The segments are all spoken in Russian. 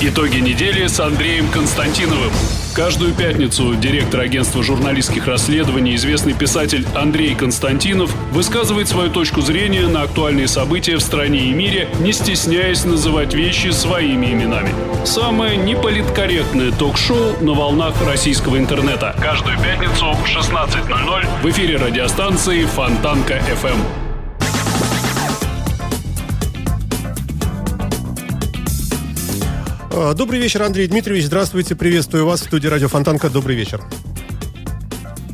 Итоги недели с Андреем Константиновым. Каждую пятницу директор агентства журналистских расследований, известный писатель Андрей Константинов высказывает свою точку зрения на актуальные события в стране и мире, не стесняясь называть вещи своими именами. Самое неполиткорректное ток-шоу на волнах российского интернета. Каждую пятницу в 16.00 в эфире радиостанции Фонтанка FM. Добрый вечер, Андрей Дмитриевич. Здравствуйте, приветствую вас в студии радио Фонтанка. Добрый вечер.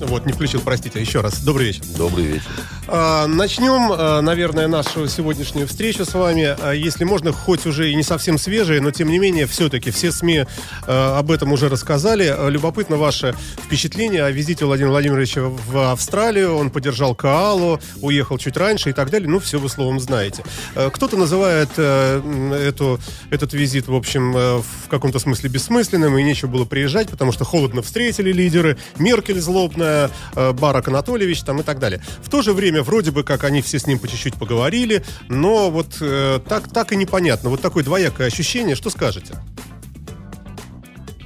Вот, не включил, простите, еще раз. Добрый вечер. Добрый вечер. А, Начнем, а, наверное, нашу сегодняшнюю встречу с вами. А, Если можно, хоть уже и не совсем свежие, но тем не менее, все-таки все СМИ об этом уже рассказали. Любопытно ваше впечатление о визите Владимира Владимировича в Австралию. Он поддержал Каалу, уехал чуть раньше и так далее. Ну, все вы словом знаете. Кто-то называет э, эту, этот визит, в общем, э, в каком-то смысле бессмысленным, и нечего было приезжать, потому что холодно встретили лидеры, Меркель злобная, э, Барак Анатольевич там и так далее. В то же время, вроде бы, как они все с ним по чуть-чуть поговорили, но вот э, так, так и непонятно. Вот такое двоякое ощущение. Что скажете?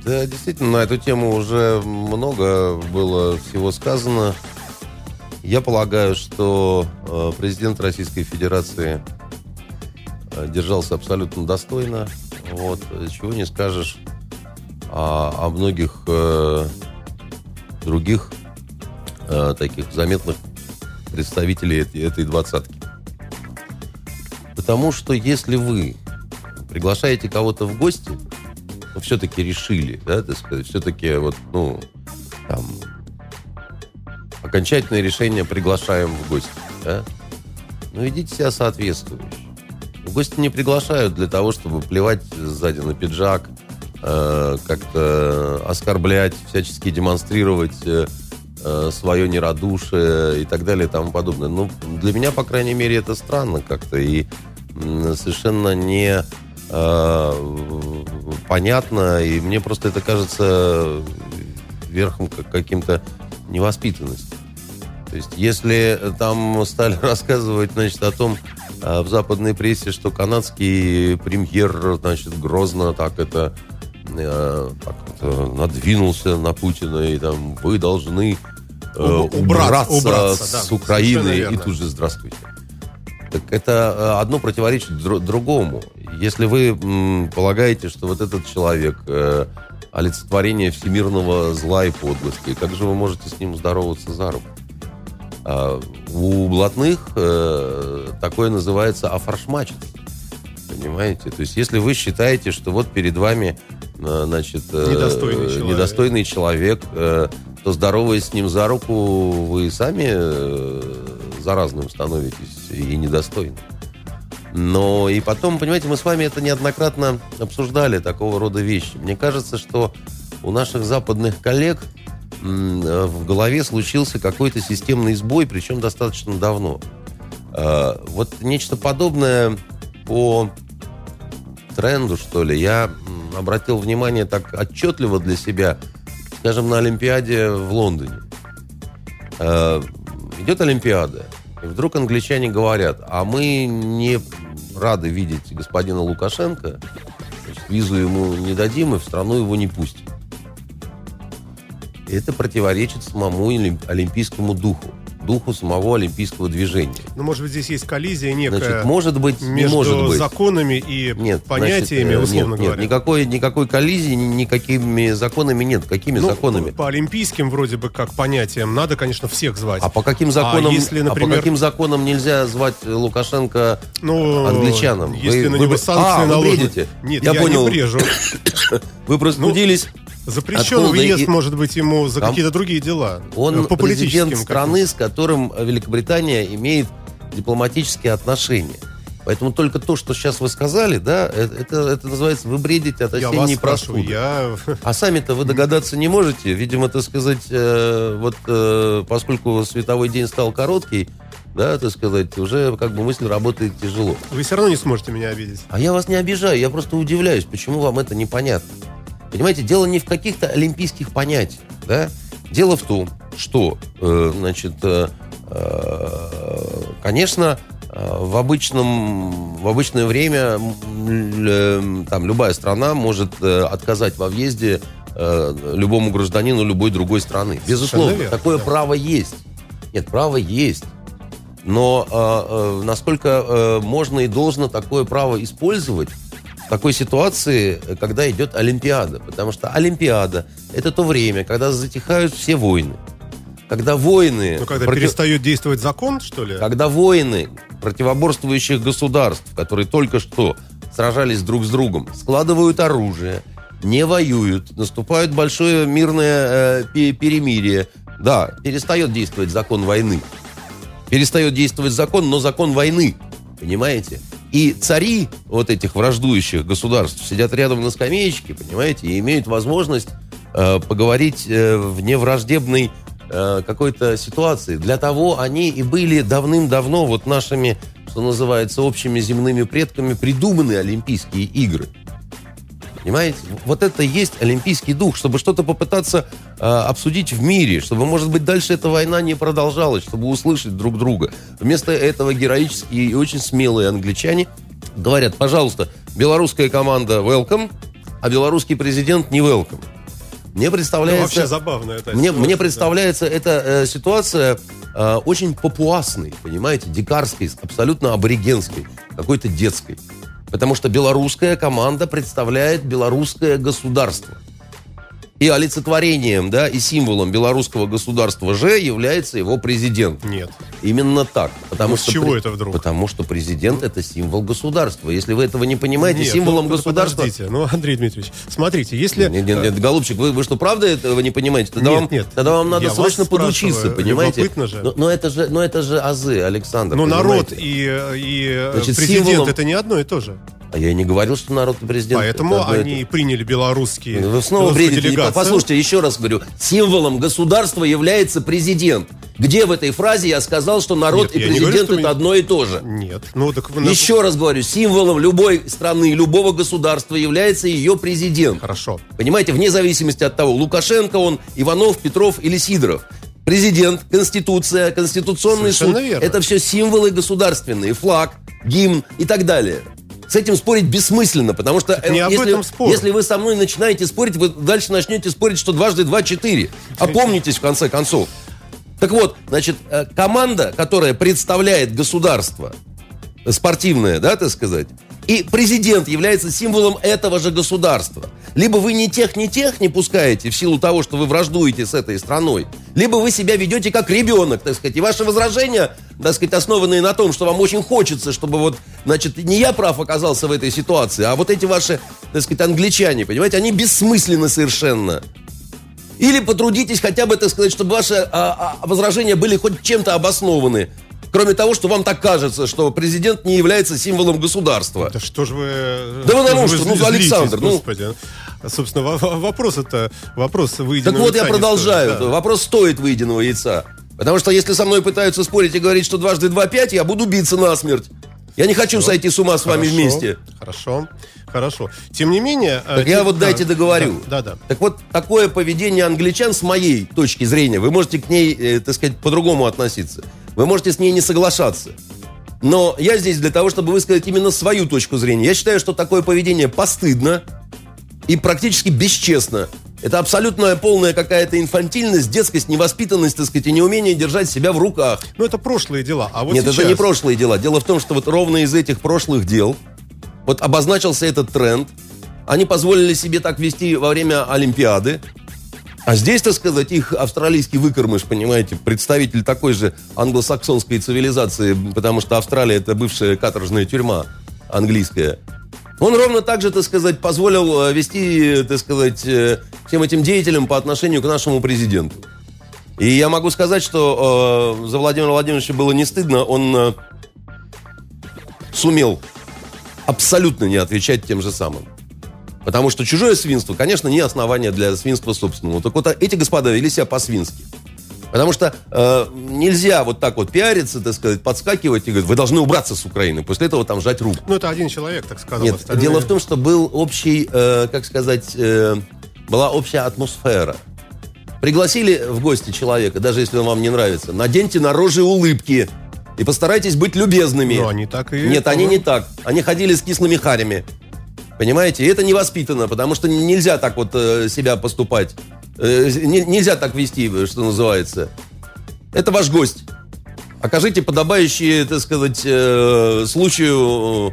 Да, действительно, на эту тему уже много было всего сказано. Я полагаю, что э, президент Российской Федерации э, держался абсолютно достойно. Вот, чего не скажешь о, о многих э, других э, таких заметных представителей этой, этой двадцатки. Потому что если вы приглашаете кого-то в гости, ну, все-таки решили, да, так сказать, все-таки вот, ну, там, окончательное решение приглашаем в гости, да, ну, ведите себя соответствующе. Гости не приглашают для того, чтобы плевать сзади на пиджак, э, как-то оскорблять, всячески демонстрировать э, э, свое нерадушие и так далее и тому подобное. Ну, для меня, по крайней мере, это странно как-то и совершенно не э, понятно, и мне просто это кажется верхом как каким-то невоспитанности. То есть, если там стали рассказывать, значит, о том э, в западной прессе, что канадский премьер, значит, грозно так это, э, так это надвинулся на Путина, и там вы должны э, Уб- убраться, убраться, с да, Украины, и тут же здравствуйте. Так это э, одно противоречит дру- другому. Если вы м, полагаете, что вот этот человек э, олицетворение всемирного зла и подлости, как же вы можете с ним здороваться за руку? А, у блатных э, такое называется офаршмач. Понимаете? То есть, если вы считаете, что вот перед вами э, значит, э, Недостойный человек. недостойный человек, э, то здороваясь с ним за руку, вы сами э, заразным становитесь и недостойны. Но и потом, понимаете, мы с вами это неоднократно обсуждали, такого рода вещи. Мне кажется, что у наших западных коллег э, в голове случился какой-то системный сбой, причем достаточно давно. Э, Вот нечто подобное по тренду, что ли, я обратил внимание так отчетливо для себя, скажем, на Олимпиаде в Лондоне. Э, Идет Олимпиада, и вдруг англичане говорят, а мы не рады видеть господина Лукашенко, значит, визу ему не дадим и в страну его не пустим. Это противоречит самому олим- олимпийскому духу, духу самого олимпийского движения. Ну, может быть, здесь есть коллизия некая Значит, может быть, не между может быть. законами и Нет, понятиями, значит, э, условно нет, говоря. Нет, никакой, никакой коллизии, ни- никакими законами нет. Какими Ну, законами? По олимпийским вроде бы как понятиям надо, конечно, всех звать. А по каким законам, А если, а по например- каким законам нельзя звать Лукашенко Ну, англичанам? Если Вы- на вы- него санкции А, вы наложены. бредите? Нет, Я я, понял. не брежу. Вы простудились? Запрещен Откуда въезд, и- может быть, ему за какие-то другие дела. Он Э, по президент страны, с которым Великобритания имеет дипломатические отношения. Поэтому только то, что сейчас вы сказали, да, э, это, это называется вы бредите от Я осенней спрашиваю, простуды. я... А сами-то вы догадаться не можете. Видимо, так сказать, э, вот э, поскольку световой день стал короткий, да, так сказать, уже как бы мысль работает тяжело. Вы все равно не сможете меня обидеть. А я вас не обижаю, я просто удивляюсь, почему вам это непонятно. Понимаете, дело не в каких-то олимпийских понятиях, да? Дело в том, что, э, значит, э, э, конечно, э, в обычном в обычное время э, там любая страна может э, отказать во въезде любому гражданину любой другой страны. Безусловно, верно, такое да. право есть. Нет, право есть. Но э, э, насколько э, можно и должно такое право использовать такой ситуации, э, когда идет Олимпиада? Потому что Олимпиада – это то время, когда затихают все войны. Когда войны... Ну, когда против- перестает действовать закон, что ли? когда войны противоборствующих государств, которые только что сражались друг с другом, складывают оружие, не воюют, наступает большое мирное э, пе- перемирие, да, перестает действовать закон войны. Перестает действовать закон, но закон войны. Понимаете? И цари вот этих враждующих государств сидят рядом на скамеечке, понимаете, и имеют возможность э, поговорить э, в невраждебной э, какой-то ситуации. Для того они и были давным-давно вот нашими, что называется, общими земными предками придуманы Олимпийские игры. Понимаете? Вот это и есть олимпийский дух, чтобы что-то попытаться э, обсудить в мире, чтобы, может быть, дальше эта война не продолжалась, чтобы услышать друг друга. Вместо этого героические и очень смелые англичане говорят, пожалуйста, белорусская команда welcome, а белорусский президент не welcome. Мне Ну, представляется... вообще забавно это. Мне, мне представляется эта э, ситуация э, очень папуасной, понимаете, дикарской, абсолютно аборигенской, какой-то детской. Потому что белорусская команда представляет белорусское государство. И олицетворением, да, и символом белорусского государства же является его президент. Нет. Именно так. Потому Ну, с что чего при- это вдруг? Потому что президент это символ государства. Если вы этого не понимаете, Нет, символом ну, государства... Подождите, ну, Андрей Дмитриевич, смотрите, если... Нет, нет, нет, голубчик, вы, вы что, правда этого не понимаете? Тогда, Нет, вам, нет. тогда вам надо Я срочно подучиться, понимаете? любопытно же. Но, но это же, но это же азы, Александр. Ну, народ и, и э, Значит, президент символом- это не одно и то же. А я и не говорил, что народ и президент. Поэтому это они приняли белорусские. Вы снова бредите. Послушайте, еще раз говорю. Символом государства является президент. Где в этой фразе я сказал, что народ Нет, и президент говорю, это мы- одно и то же? Нет. Ну, так вы Еще раз говорю, символом любой страны, любого государства является ее президент. Хорошо. Понимаете, вне зависимости от того, Лукашенко он, Иванов, Петров или Сидоров. Президент, Конституция, Конституционный Совершенно суд. верно. Это все символы государственные, флаг, гимн и так далее. С этим спорить бессмысленно, потому что э, не об если, этом спор. если вы со мной начинаете спорить, вы дальше начнете спорить, что дважды два четыре. Опомнитесь в конце концов. Так вот, значит, э, команда, которая представляет государство, э, спортивное, да, так сказать, и президент является символом этого же государства. Либо вы ни тех, ни тех не пускаете в силу того, что вы враждуете с этой страной, либо вы себя ведете как ребенок, так сказать. И ваши возражения, так сказать, основанные на том, что вам очень хочется, чтобы вот, значит, не я прав оказался в этой ситуации, а вот эти ваши, так сказать, англичане, понимаете, они бессмысленны совершенно. Или потрудитесь хотя бы, так сказать, чтобы ваши а, а, возражения были хоть чем-то обоснованы. Кроме того, что вам так кажется, что президент не является символом государства. Да что ж вы... э, Да потому ж что, вы ну, Александр, ну. Господи. Собственно, во- во- вопрос это... Вопрос выеденного Так вот, я продолжаю. стоит, да. Вопрос стоит выеденного яйца. Потому что если со мной пытаются спорить и говорить, что дважды два пять, я буду биться насмерть. Я не хочу сойти с ума с вами Хорошо, вместе. Хорошо, хорошо. Тем не менее... э, Так я тем- вот да, дайте договорю. Да, да. да. Так вот, такое поведение англичан, с моей точки зрения, вы можете к ней, э, так сказать, по-другому относиться. Вы можете с ней не соглашаться. Но я здесь для того, чтобы высказать именно свою точку зрения. Я считаю, что такое поведение постыдно и практически бесчестно. Это абсолютная полная какая-то инфантильность, детскость, невоспитанность, так сказать, и неумение держать себя в руках. Ну, это прошлые дела. А вот Нет, сейчас... это не прошлые дела. Дело в том, что вот ровно из этих прошлых дел вот обозначился этот тренд. Они позволили себе так вести во время Олимпиады. А здесь, так сказать, их австралийский выкормыш, понимаете, представитель такой же англосаксонской цивилизации, потому что Австралия это бывшая каторжная тюрьма английская. Он ровно так же, так сказать, позволил э, вести, так сказать, э, всем этим деятелям по отношению к нашему президенту. И я могу сказать, что э, за Владимира Владимировича было не стыдно, он э, сумел абсолютно не отвечать тем же самым. Потому что чужое свинство, конечно, не основание для свинства собственного. Так вот, а эти господа вели себя по-свински. Потому что э, нельзя вот так вот пиариться, так сказать, подскакивать и говорить, вы должны убраться с Украины. После этого там жать руку. Ну, это один человек, так сказал. Нет, остальные- дело в том, что был общий, э, как сказать, э, была общая атмосфера. Пригласили в гости человека, даже если он вам не нравится, наденьте на рожи улыбки и постарайтесь быть любезными. Ну, они так и... Нет, они не так. Они ходили с кислыми харями. Понимаете? И это невоспитанно, потому что нельзя так вот э, себя поступать. Э, не- нельзя так вести, что называется. Это ваш гость. Окажите подобающие, так сказать, э, случаю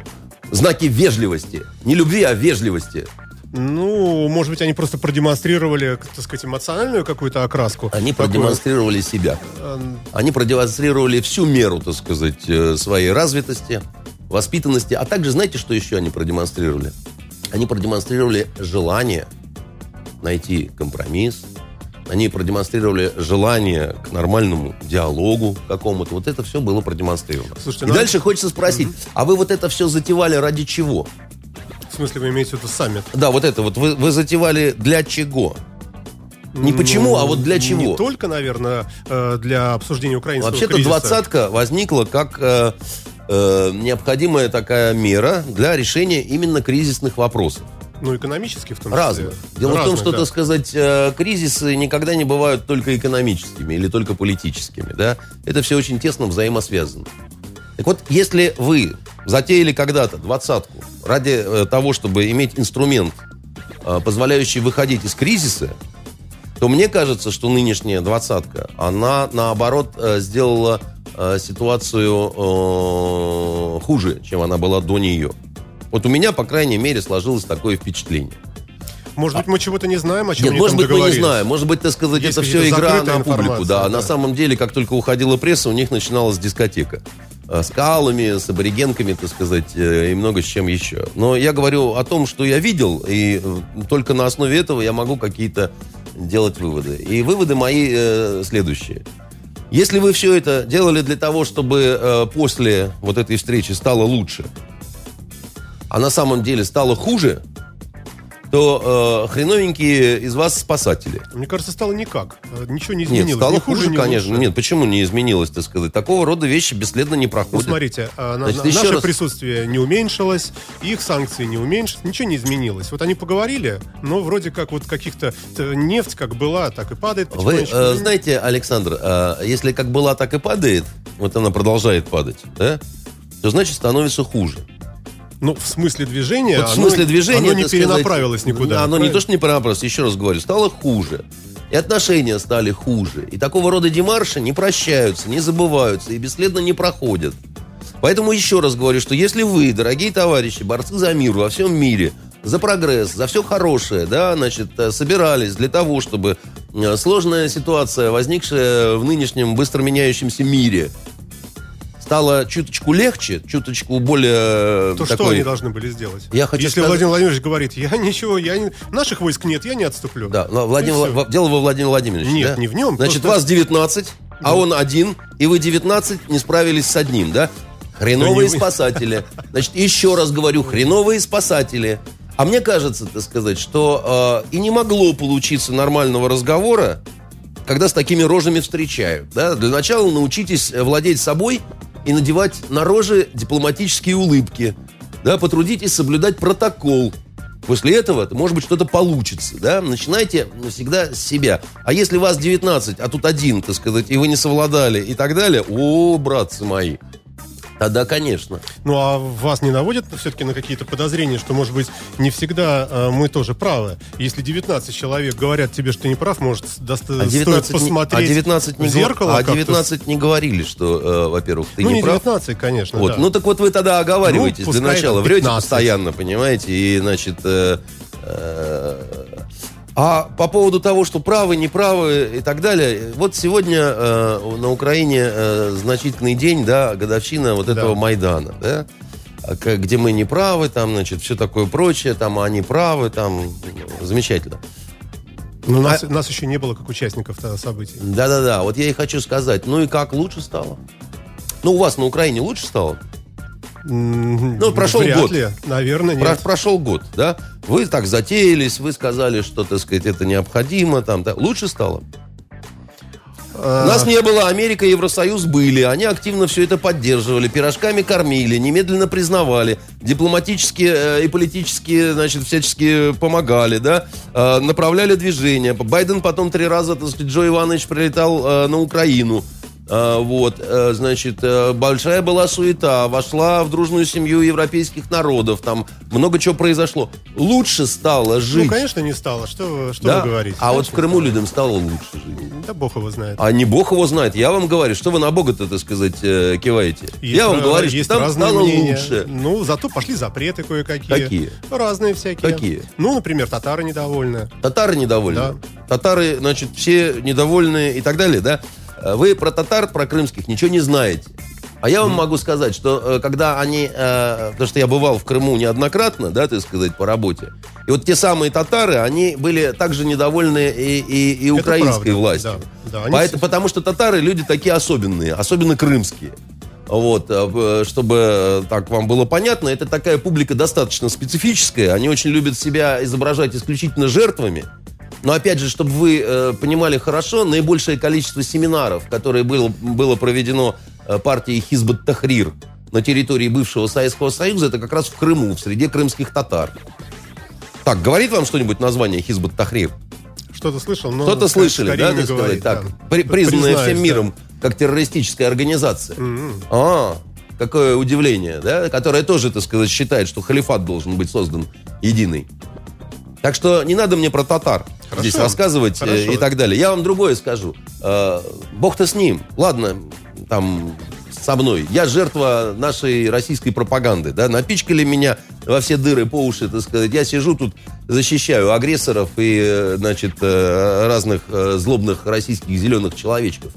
знаки вежливости. Не любви, а вежливости. Ну, может быть, они просто продемонстрировали, так сказать, эмоциональную какую-то окраску. Они Такую, продемонстрировали себя. Они продемонстрировали всю меру, так сказать, своей развитости, воспитанности. А также, знаете, что еще они продемонстрировали? Они продемонстрировали желание найти компромисс. Они продемонстрировали желание к нормальному диалогу какому-то. Вот это все было продемонстрировано. Слушайте, И ну, дальше хочется спросить, а вы вот это все затевали ради чего? В смысле, вы имеете в виду саммит? Да, вот это вот вы, вы затевали для чего? Не почему, Ну, а вот для чего? Не только, наверное, э, для обсуждения украинского Вообще-то кризиса. двадцатка возникла как э, необходимая такая мера для решения именно кризисных вопросов. Ну, экономически в том числе. Разных. Дело в том, Разных, что, да. так сказать, э, кризисы никогда не бывают только экономическими или только политическими. Да? Это все очень тесно взаимосвязано. Так вот, если вы затеяли когда-то двадцатку ради э, того, чтобы иметь инструмент, э, позволяющий выходить из кризиса, то мне кажется, что нынешняя двадцатка, она наоборот сделала э, ситуацию э, хуже, чем она была до нее. Вот у меня, по крайней мере, сложилось такое впечатление. Может быть, мы чего-то не знаем, о чем Нет, они может быть, мы не знаем. Может быть, так сказать, Есть это все игра на публику. Да, да. на самом деле, как только уходила пресса, у них начиналась дискотека. Э, С калами, с аборигенками, так сказать, э, и много с чем еще. Но я говорю о том, что я видел, и только на основе этого я могу какие-то делать выводы. И выводы мои э, следующие. Если вы все это делали для того, чтобы э, после вот этой встречи стало лучше, а на самом деле стало хуже, то э, хреновенькие из вас спасатели. Мне кажется, стало никак. Э, Ничего не Нет, изменилось. стало ни хуже, ни конечно. лучше. Нет, почему не изменилось, так сказать? Такого рода вещи бесследно не Ну, проходят. смотрите, а, на- Значит, на- наше раз- присутствие не уменьшилось, их санкции не уменьшились, ничего не изменилось. Вот они поговорили, но вроде как вот каких-то э, нефть как была, так и падает Вы э, знаете, Александр, э, если как была, так и падает, вот она продолжает падать, да, то значит становится хуже. Ну, в смысле движения, Вот в оно- смысле движения, оно не так сказать, перенаправилось никуда. Оно не правильно? то, что не перенаправилось, еще раз говорю, стало хуже. И отношения стали хуже. И такого рода демарши не прощаются, не забываются и бесследно не проходят. Поэтому еще раз говорю, что если вы, дорогие товарищи, борцы за мир во всем мире, за прогресс, за все хорошее, да, значит, э, собирались для того, чтобы э, сложная ситуация, возникшая в нынешнем быстро меняющемся мире, стала чуточку легче, чуточку более э, То что такой... они должны были сделать? Я хочу Если сказать- Владимир Владимирович говорит, я ничего, я не... наших войск нет, я не отступлю. Да, но Владимир. Вла- дело во Владимире Владимировиче. Нет, да? не в нем, Значит, просто- вас 19, а он один, и вы 19 не справились с одним, да? Хреновые Да спасатели. Значит, еще раз говорю, хреновые спасатели. А мне кажется, так сказать, что э, и не могло получиться нормального разговора, когда с такими рожами встречают. Да? Для начала научитесь э, владеть собой и надевать на рожи дипломатические улыбки. Да? Потрудитесь соблюдать протокол. После этого, может быть, что-то получится. Да? Начинайте всегда с себя. А если вас 19, а тут один, так сказать, и вы не совладали и так далее, о, братцы мои, тогда, конечно. Ну, а вас не наводят все-таки на какие-то подозрения, что, может быть, не всегда э, мы тоже правы? Если 19 человек говорят тебе, что ты не прав, может, доста- А 19, стоит не, посмотреть а 19 не, в зеркало а как-то? 19 не говорили, что, э, во-первых, ты ну, не не прав. 19, конечно, Вот. да. Ну так вот вы тогда оговариваетесь Ну, для начала. Врете 15. постоянно, понимаете, и, значит... э, э, а по поводу того, что правы, неправы и так далее, вот сегодня э, на Украине э, значительный день, да, годовщина вот этого Майдана, да, а где мы не правы, там, значит, все такое прочее, там, а они правы, там, замечательно. Нас, а- нас еще не было как участников тогда событий. Да-да-да, вот я и хочу сказать, ну и как, лучше стало? Ну, у вас на Украине лучше стало? Ну, прошел Вряд год. ли, наверное, Про- нет. прошел год, да? Вы так затеялись, вы сказали, что, так сказать, это необходимо, там, да. лучше стало? Нас не было, Америка и Евросоюз были. Они активно все это поддерживали, пирожками кормили, немедленно признавали, дипломатически э, и политически, значит, всячески помогали, да, Э, направляли движение. Байден потом три раза, так сказать, Джо Иванович прилетал э, на Украину. А, Вот, э, значит, э, большая была суета, вошла в дружную семью европейских народов, там много чего произошло. Лучше стало жить. Ну, конечно, не стало. Что, что Да? вы говорите? А вот в Конечно, Крыму людям стало лучше жить. Да бог его знает. А не бог его знает. Я вам говорю, что вы на бога-то, так сказать, э, киваете. Есть Я вам говорю, что есть там разные стало мнения. лучше. Ну, зато пошли запреты кое-какие. Какие? Разные всякие. Какие? Ну, например, татары недовольны. Татары недовольны. Да. Татары, значит, все недовольны и так далее, да? Э, Вы про татар, про крымских ничего не знаете. А я вам могу сказать, что э, когда они, э, потому что я бывал в Крыму неоднократно, да, так сказать, по работе, и вот те самые татары, они были также недовольны и, и, и украинской правда, властью. да, да, они Поэтому- потому что татары люди такие особенные, особенно крымские. Вот, э, чтобы так вам было понятно, это такая публика достаточно специфическая. Они очень любят себя изображать исключительно жертвами. Но опять же, чтобы вы э, понимали хорошо, наибольшее количество семинаров, которые было, было проведено э, партией Хизбат Тахрир на территории бывшего Советского Союза, это как раз в Крыму, в среде крымских татар. Так, говорит вам что-нибудь название Хизбат Тахрир? Что-то слышал, но... Скорее слышали, не да, так сказать, так, да. при- признанная всем да. миром как террористическая организация. М-м. А, какое удивление, да, которая тоже, так сказать, считает, что халифат должен быть создан единый. Так что не надо мне про татар Хорошо. здесь рассказывать э, Хорошо. и так далее. Я вам другое скажу. Э, Бог-то с ним. Ладно, там со мной. Я жертва нашей российской пропаганды. Да? Напичкали меня во все дыры по уши, так сказать. Я сижу тут, защищаю агрессоров и, э, значит, разных злобных российских зеленых человечков.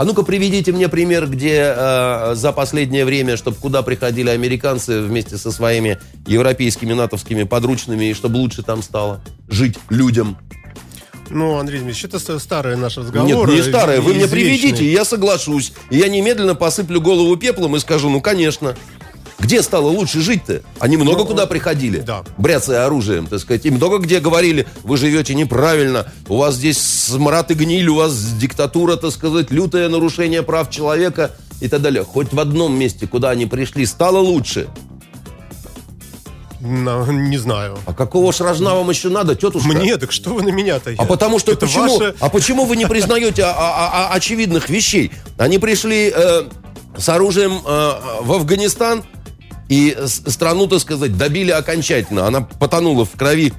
А ну-ка приведите мне пример, где э, за последнее время, чтобы куда приходили американцы вместе со своими европейскими натовскими подручными, и чтобы лучше там стало жить людям. Ну, Андрей Дмитриевич, это ст- старые наши Нет, не старое. Вы мне приведите, и я соглашусь. И я немедленно посыплю голову пеплом и скажу, ну, конечно. Где стало лучше жить-то? Они много Ну, куда приходили, да. бряцая оружием, так сказать. И много где говорили, вы живете неправильно, у вас здесь смрад и гниль, у вас диктатура, так сказать, лютое нарушение прав человека и так далее. Хоть в одном месте, куда они пришли, стало лучше. Не знаю. А какого ж рожна вам еще надо, тетушка? Мне, так что вы на меня-то? А потому что это почему? ваше- А почему вы не признаете а- а- а- очевидных вещей? Они пришли э, с оружием э, в Афганистан и страну, так сказать, добили окончательно. Она потонула в крови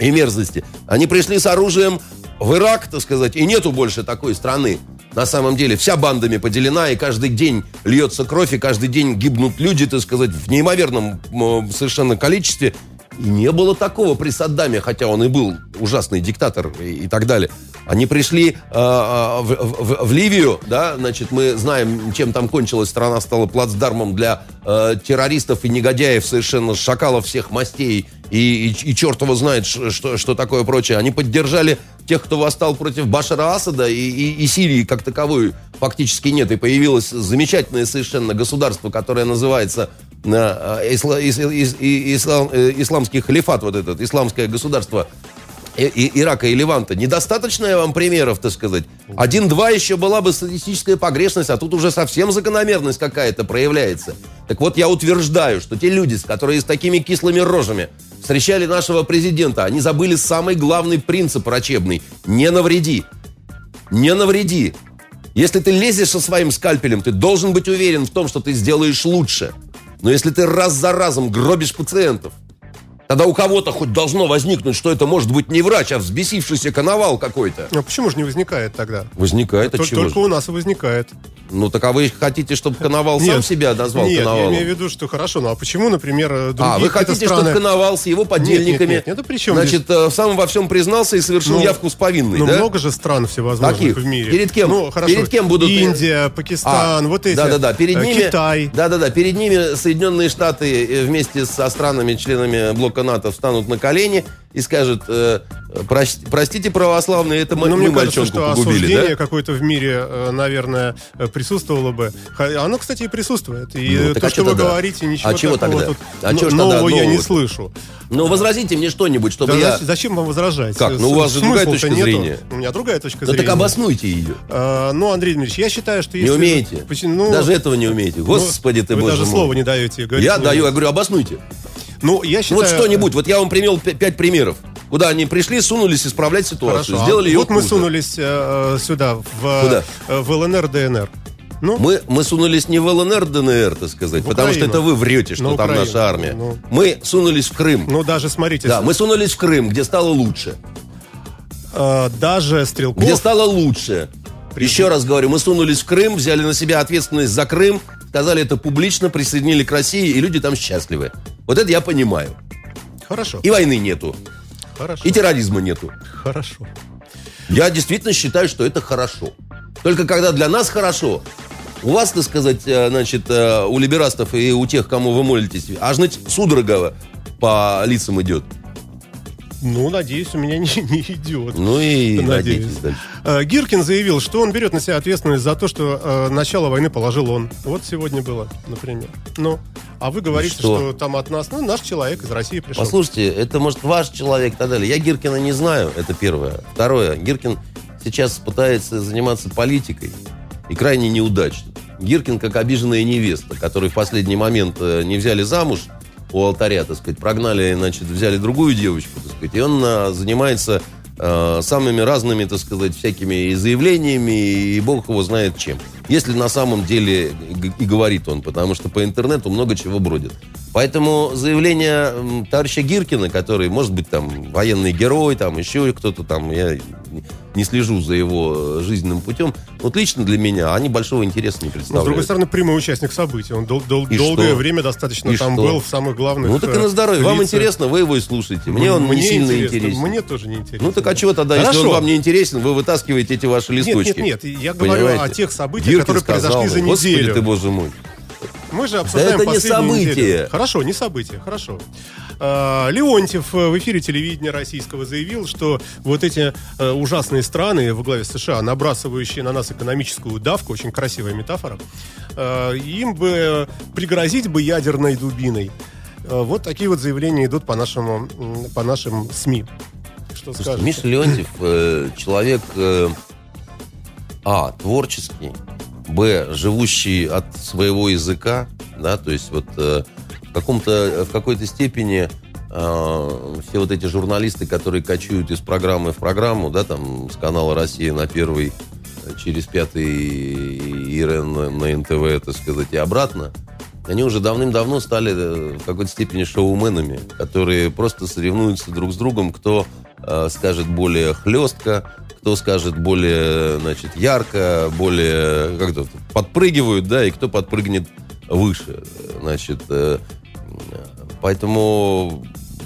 и мерзости. Они пришли с оружием в Ирак, так сказать, и нету больше такой страны. На самом деле вся бандами поделена, и каждый день льется кровь, и каждый день гибнут люди, так сказать, в неимоверном совершенно количестве. И не было такого при Саддаме, хотя он и был ужасный диктатор и, и так далее. Они пришли э, в, в- в Ливию, да, значит, мы знаем, чем там кончилась страна, стала плацдармом для э, террористов и негодяев, совершенно шакалов всех мастей, и, и, и черт его знает, что, что такое прочее. Они поддержали тех, кто восстал против Башара Асада, и, и- и Сирии как таковой фактически нет. И появилось замечательное совершенно государство, которое называется э, э, исла- ис- ис- ислам- э, исламский халифат, вот этот, исламское государство и- и- Ирака и Леванта. Недостаточно я вам примеров, так сказать. Один-два еще была бы статистическая погрешность, а тут уже совсем закономерность какая-то проявляется. Так вот, я утверждаю, что те люди, которые с такими кислыми рожами встречали нашего президента, они забыли самый главный принцип врачебный. Не навреди. Не навреди. Если ты лезешь со своим скальпелем, ты должен быть уверен в том, что ты сделаешь лучше. Но если ты раз за разом гробишь пациентов, Тогда у кого-то хоть должно возникнуть, что это может быть не врач, а взбесившийся коновал какой-то. А почему же не возникает тогда? Возникает от Тол- чего? Только у нас и возникает. Ну так а вы хотите, чтобы коновал сам Нет. себя назвал Нет, я коновалом? имею в виду, что хорошо, ну а почему, например, э, другие А, вы хотите, страны... чтобы коновал с его подельниками, нет, нет, это при чем значит, э, сам во всем признался и совершил Ну, явку с повинной, Ну, да? много же стран всевозможных Каких? в мире. Перед кем? Ну, хорошо. Перед кем будут- Индия, Пакистан, А, вот эти. Да-да-да, перед э, ними... Китай. Да-да-да, перед ними Соединенные Штаты вместе со странами, членами блока НАТО, встанут на колени и скажут, э, Прости- простите, православные, это мы, Но мы мне кажется, что погубили, осуждение да? какое-то в мире, э, наверное, э, присутствовало бы. Оно, кстати, и присутствует. И Ну, э, так то, а что вы тогда? говорите, ничего А чего такого тогда? тут А но- чё ж тогда нового я не слышу. Ну, возразите мне что-нибудь, чтобы Да я... зачем- вам возражать? Как? Ну, у вас же другая точка нету. зрения. У меня другая точка Ну, зрения. так обоснуйте ее. А, ну, Андрей Дмитриевич, я считаю, что Не если... умеете? Почему- ну, Даже этого не умеете. ну, Господи ты, вы даже слова не даете. Я не даю, я умеете. говорю, обоснуйте. Ну, я считаю... Вот что-нибудь. Вот я вам привел пять примеров. Куда они пришли, сунулись исправлять ситуацию. Хорошо. Сделали ее вот мы хуже. сунулись э, э, сюда, в, Куда? э, в ЛНР, ДНР. Ну, Мы, мы сунулись не в ЛНР, ДНР, так сказать, В потому что Украину. это вы врете, что На там Украину. наша армия. Ну. Мы сунулись в Крым. ну, даже, смотрите, Да, мы сунулись в Крым, где стало лучше. э, даже Стрелков... Где стало лучше. Еще раз говорю, мы сунулись в Крым, взяли на себя ответственность за Крым, сказали это публично, присоединили к России, и люди там счастливы. Вот это я понимаю. Хорошо, И войны нету, хорошо, и терроризма нету. хорошо. Я действительно считаю, что это хорошо. Только когда для нас хорошо, у вас, так сказать, э, значит, э, у либерастов и у тех, кому вы молитесь, аж значит, судорога по лицам идет. Ну, надеюсь, у меня не, не идет. Ну и Надеюсь. дальше. Э, Гиркин заявил, что он берет на себя ответственность за то, что э, начало войны положил он. Вот сегодня было, например. Ну, а вы говорите, что? что? там от нас, ну, наш человек из России пришел. Послушайте, это может ваш человек и так далее. Я Гиркина не знаю, это первое. Второе, Гиркин сейчас пытается заниматься политикой и крайне неудачно. Гиркин как обиженная невеста, которую в последний момент э, не взяли замуж у алтаря, так сказать, прогнали, значит, взяли другую девочку, так сказать, и он а, занимается э, самыми разными, так сказать, всякими и заявлениями, и бог его знает чем. Если на самом деле и говорит он, потому что по интернету много чего бродит. Поэтому заявление товарища Гиркина, который, может быть, там, военный герой, там, еще кто-то там, я не слежу за его жизненным путем, вот лично для меня они большого интереса не Но, с представляют. другой стороны, прямой участник событий. Он дол- дол- И долгое что? время достаточно И там что? был в самых главных ну так и на э, здоровье. Вам лицах. интересно, вы его и слушаете. Мне он не сильно интересно. интересен. Мне тоже не интересно. Ну так а чего тогда, если Хорошо. он вам не интересен, вы вытаскиваете эти ваши Нет, листочки? нет, нет. Я говорю Понимаете? о тех событиях, Гиркин которые сказал произошли за мне, Господи неделю. ты, боже мой. Мы же обсуждаем это не событие. неделю. Хорошо, не событие, хорошо. А, Леонтьев э, в эфире телевидения российского заявил, что вот эти э, ужасные страны во главе США, набрасывающие на нас экономическую давку, очень красивая метафора, э, им бы пригрозить бы ядерной дубиной. Вот такие вот заявления идут по нашему, по нашим СМИ. Что скажете? Миша Леонтьев э, человек э, а творческий, б живущий от своего языка, да, то есть вот э, в каком-то в какой-то степени э, все вот эти журналисты, которые кочуют из программы в программу, да, там с канала Россия на первый э, через пятый ИРН на, на НТВ, так сказать, и обратно, они уже давным-давно стали э, в какой-то степени шоуменами, которые просто соревнуются друг с другом, кто э, скажет более хлестко, кто скажет более, значит, ярко, более, как то подпрыгивают, да, и кто подпрыгнет выше, значит, э, поэтому,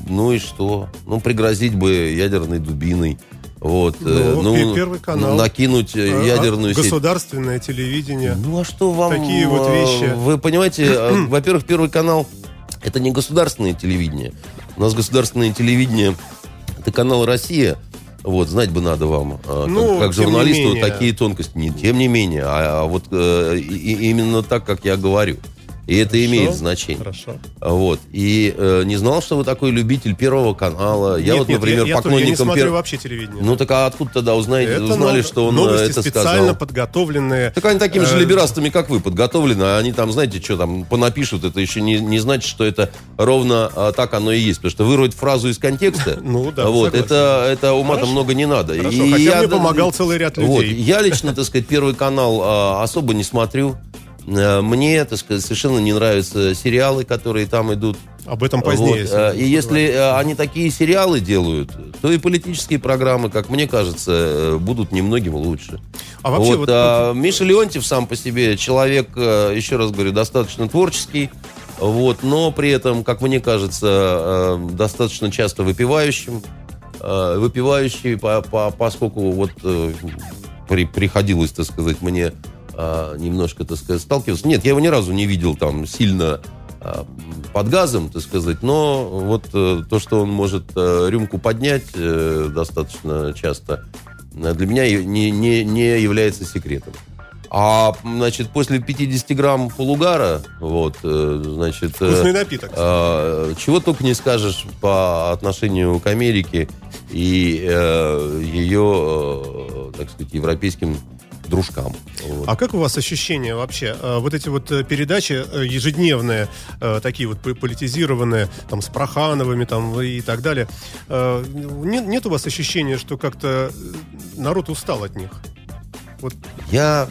ну и что? Ну, пригрозить бы ядерной дубиной, вот, э, Ну, ну, Пе- Первый канал. накинуть э, А, ядерную сеть. Государственное телевидение. Ну а что вам... Такие вот вещи. Вы понимаете, во-первых, Первый канал это не государственное телевидение. У нас государственное телевидение это канал Россия. Вот, знать бы надо вам, э, Ну, как, журналисту, менее. такие тонкости. Не, тем не менее, а, а вот э, и именно так, как я говорю. И это Хорошо, имеет значение. Хорошо. Вот. И э, не знал, что вы такой любитель Первого канала. я Нет, вот, нет, например, я, я тоже- я не поклонником смотрю Пер- вообще телевидение. Ну так а откуда тогда узнаете, Это узнали, нов- что он э, новости это специально сказал? подготовленные. Так они такими же Э, либерастами, как вы, подготовлены, а они там, знаете, что там понапишут, это еще не, не значит, что это ровно а, так оно и есть. Потому что вырвать фразу из контекста, Ну да, вот, согласен. это, это ума-то Хорошо. много не надо. Хорошо, хотя мне помогал целый ряд Вот, людей. я лично, так сказать, Первый канал а, особо не смотрю. Э, Мне, так сказать, совершенно не нравятся сериалы, которые там идут. Об этом позднее. Вот, э, И если э, они такие сериалы делают, то и политические программы, как мне кажется, будут немногим лучше. А вообще вот, вот- а, Миша Леонтьев сам по себе человек, еще раз говорю, достаточно творческий, вот, но при этом, как мне кажется, достаточно часто выпивающим, выпивающий, по- по- поскольку вот при- приходилось, так сказать, мне э, немножко, так сказать, сталкиваться. Нет, я его ни разу не видел там сильно а, под газом, так сказать, но вот э, то, что он может э, рюмку поднять э, достаточно часто, э, для меня не, не, не является секретом. А, значит, после 50 грамм полугара, вот, э, значит... э, Вкусный напиток. а, чего только не скажешь по отношению к Америке и э, ее, э, так сказать, европейским дружкам. Вот. А как у вас ощущения вообще? Э, Вот эти вот э, передачи э, ежедневные, э, такие вот политизированные, там, с Прохановыми там, и так далее, нет, нет у вас ощущения, что как-то народ устал от них? Вот Я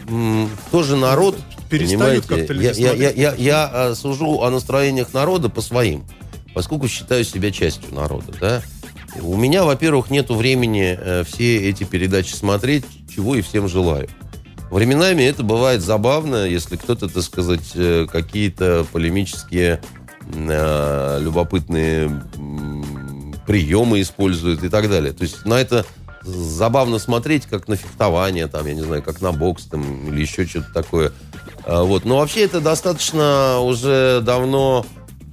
тоже народ, Перестают как-то я, я, я, я, я, сужу о настроениях народа по своим, поскольку считаю себя частью народа, да. У меня, во-первых, нету времени все эти передачи смотреть, чего и всем желаю. Временами это бывает забавно, если кто-то, так сказать, э, какие-то полемические, э, любопытные приемы использует и так далее. То есть на это забавно смотреть, как на фехтование, там, я не знаю, как на бокс там, или еще что-то такое. А, Вот. Но вообще это достаточно уже давно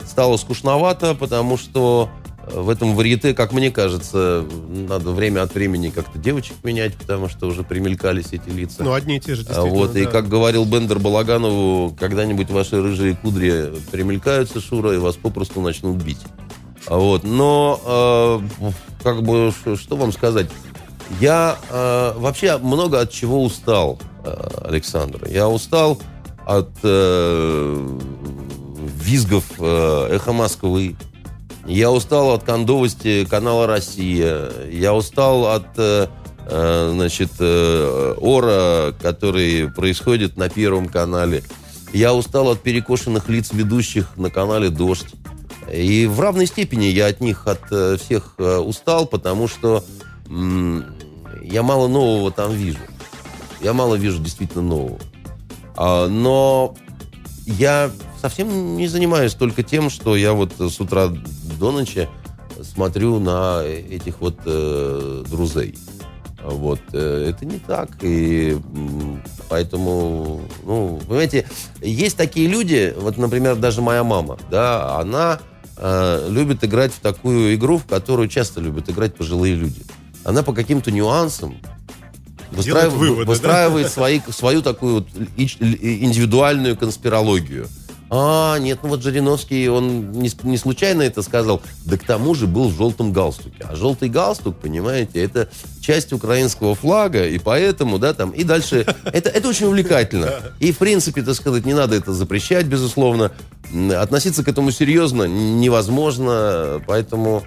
стало скучновато, потому что в этом варьете, как мне кажется, надо время от времени как-то девочек менять, потому что уже примелькались эти лица. ну, одни и те же, А действительно. Вот, и да. как говорил Бендер Балаганову, когда-нибудь ваши рыжие кудри примелькаются, Шура, и вас попросту начнут бить. А Вот, но, э, как бы, что вам сказать? Я э, вообще много от чего устал, э, Александр. Я устал от э, визгов э, «Эхо Москвы», я устал от кондовости канала «Россия». Я устал от, э, э, значит, э, ора, который происходит на Первом канале. Я устал от перекошенных лиц ведущих на канале «Дождь». И в равной степени я от них, от всех устал, потому что я мало нового там вижу. Я мало вижу действительно нового. А, но я совсем не занимаюсь только тем, что я вот с утра до ночи смотрю на этих вот э, друзей. Вот. э, Это не так. И поэтому, ну, понимаете, есть такие люди, вот, например, даже моя мама, да, она э, любит играть в такую игру, в которую часто любят играть пожилые люди. Она по каким-то нюансам выстраив- выводы, да? выстраивает свои, свою такую вот индивидуальную конспирологию. А, нет, ну вот Жириновский, он не, не случайно это сказал, да к тому же был в желтом галстуке. А желтый галстук, понимаете, это часть украинского флага, и поэтому, да, там, и дальше, это, это очень увлекательно. И, в принципе, так сказать, не надо это запрещать, безусловно. Относиться к этому серьезно невозможно, поэтому...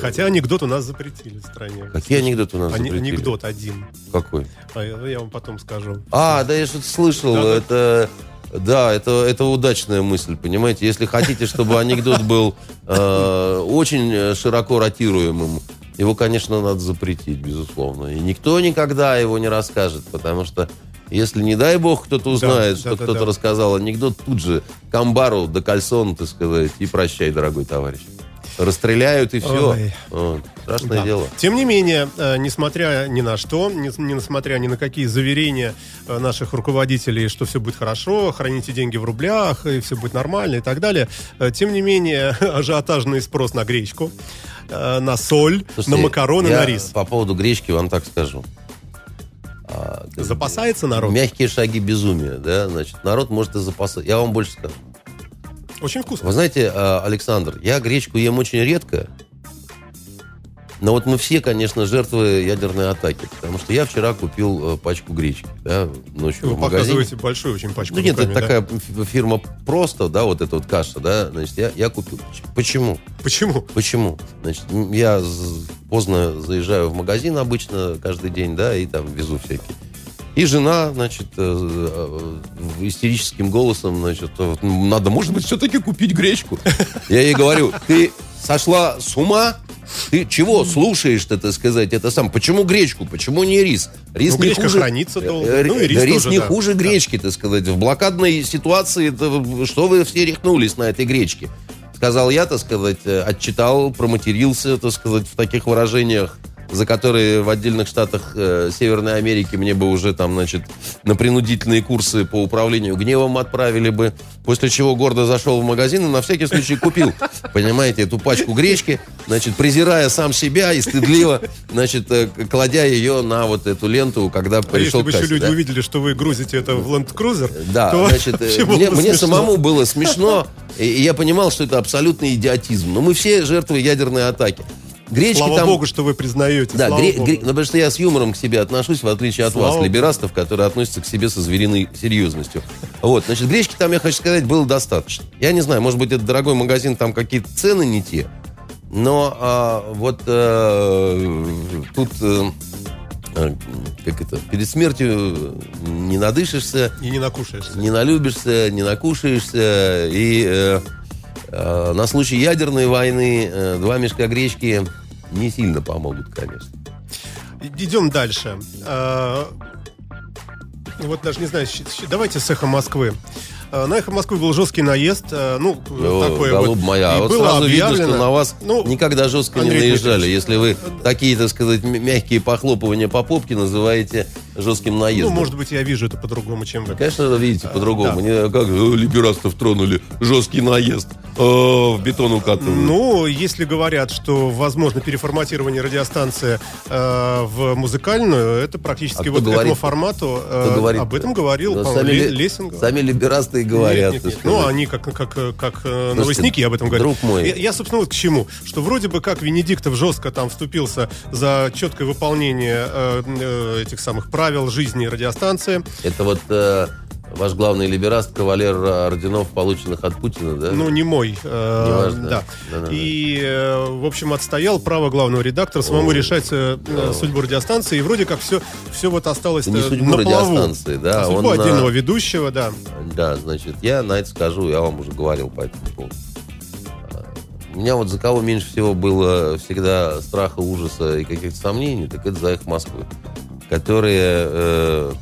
Хотя анекдот у нас запретили в стране. Какие анекдоты у нас Ане- запретили? Анекдот один. Какой? А я, вам потом скажу. А, да, я что-то слышал. Да-да. Это, да, это, это удачная мысль, понимаете. Если хотите, чтобы анекдот был э, очень э, широко ротируемым, его, конечно, надо запретить, безусловно. И никто никогда его не расскажет, потому что если, не дай бог, кто-то узнает, да, что да, кто-то да. рассказал анекдот, тут же камбару до кальсон, так сказать, и прощай, дорогой товарищ. Расстреляют и все. Ой. страшное Да. дело. Тем не менее, э, несмотря ни на что, не, не несмотря ни на какие заверения э, наших руководителей, что все будет хорошо, храните деньги в рублях, и все будет нормально и так далее, э, тем не менее, ажиотажный спрос на гречку, на соль, Слушайте, на макароны, на рис. По поводу гречки вам так скажу. А, Запасается народ? Мягкие шаги безумия, да, значит, народ может и запасать. Я вам больше скажу. Очень вкусно. Вы знаете, а, Александр, я гречку ем очень редко, но вот мы все, конечно, жертвы ядерной атаки, потому что я вчера купил э, пачку гречки, да, ночью Вы в магазине. показываете большую очень пачку. Ну нет, это да? такая фирма просто, да, вот эта вот каша, да, значит, я, я купил. Почему? Почему? Почему? Значит, я поздно заезжаю в магазин обычно каждый день, да, и там везу всякие. И жена, значит, э, э, истерическим голосом, значит, э, «М, надо, может быть, все-таки купить гречку. Я ей говорю, ты сошла с ума? Ты чего слушаешь-то, так сказать, это сам? Почему гречку? Почему не рис? Рис Ну, не гречка хуже- хранится долго. Ну, и рис рис тоже, не да. хуже гречки, так сказать. В блокадной ситуации, это что вы все рехнулись на этой гречке? Сказал я, так сказать, отчитал, проматерился, так сказать, в таких выражениях за которые в отдельных штатах э, Северной Америки мне бы уже там, значит, на принудительные курсы по управлению гневом отправили бы. После чего гордо зашел в магазин и на всякий случай купил, понимаете, эту пачку гречки, значит, презирая сам себя и стыдливо, значит, э, кладя ее на вот эту ленту, когда А пришел если бы еще люди да. увидели, что вы грузите это в Land Cruiser, Да, то значит, э, мне, мне самому было смешно, и, и я понимал, что это абсолютный идиотизм. Но мы все жертвы ядерной атаки. Гречки Слава там... богу, что вы признаете. Да, гре- богу. гре- ну, потому что я с юмором к себе отношусь, в отличие от Слава вас, богу. либерастов, которые относятся к себе со звериной серьезностью. Вот, значит, гречки там, я хочу сказать, было достаточно. Я не знаю, может быть, это дорогой магазин, там какие-то цены не те, но а, вот э, тут, э, как это, перед смертью не надышишься, И не накушаешься. не налюбишься, не накушаешься. И э, на случай ядерной войны э, два мешка гречки не сильно помогут, конечно. Идем дальше. А, Вот даже не знаю, давайте с «Эхо Москвы». А, На «Эхо Москвы» был жесткий наезд. а, Ну, О, такой голуб вот. моя. И А вот было сразу видно, объявлено- что на вас Ну, никогда жестко не Андрей наезжали. Дмитриевич, Если вы такие, так сказать, мягкие похлопывания по попке называете жестким Ну, наездом. может быть, я вижу это по-другому, чем вы. Конечно, видите, по-другому. да. Не как э, либерастов тронули. Жесткий наезд. В бетон укатывают. Ну, если говорят, что возможно переформатирование радиостанции э, в музыкальную, это практически А вот к говорит? этому формату. э, говорит? об этом говорил, Да по-моему, сами, Ле- ли- Лессингов. сами либерасты и говорят. Нет, нет, нет. Ну, они как, как, как э, Слушайте, новостники об этом говорят. друг мой. Я, я, собственно, вот к чему. Что вроде бы как Венедиктов жестко там вступился за четкое выполнение э, э, этих самых правил жизни радиостанции. Это вот э, ваш главный либераст, кавалер орденов, полученных от Путина, да? Ну, не мой. э, Неважно. да. И, э, в общем, отстоял право главного редактора самому О. решать э, э, судьбу радиостанции. И вроде как все, все вот осталось Не судьбу на плаву. радиостанции, да, А судьбу он на- отдельного ведущего, да. Да, значит, я на это скажу, я вам уже говорил по этому поводу. А, У меня вот за кого меньше всего было всегда страха, ужаса и каких-то сомнений, так это за их Москвы, которые э,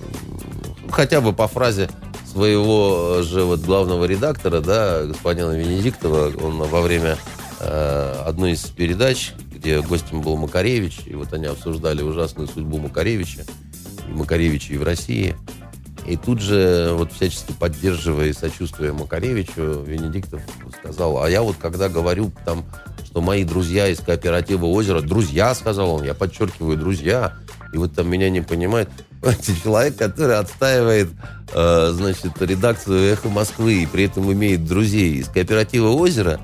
хотя бы по фразе своего же вот главного редактора, да, господина Венедиктова, он во время э, одной из передач, где гостем был Макаревич, и вот они обсуждали ужасную судьбу Макаревича, и Макаревича и в России, и тут же, вот всячески поддерживая и сочувствуя Макаревичу, Венедиктов сказал, а я вот когда говорю там, что мои друзья из кооператива «Озеро», друзья, сказал он, я подчеркиваю, друзья, и вот там меня не понимает, Понимаете, человек, который отстаивает, э, значит, редакцию «Эхо Москвы» и при этом имеет друзей из кооператива «Озеро»,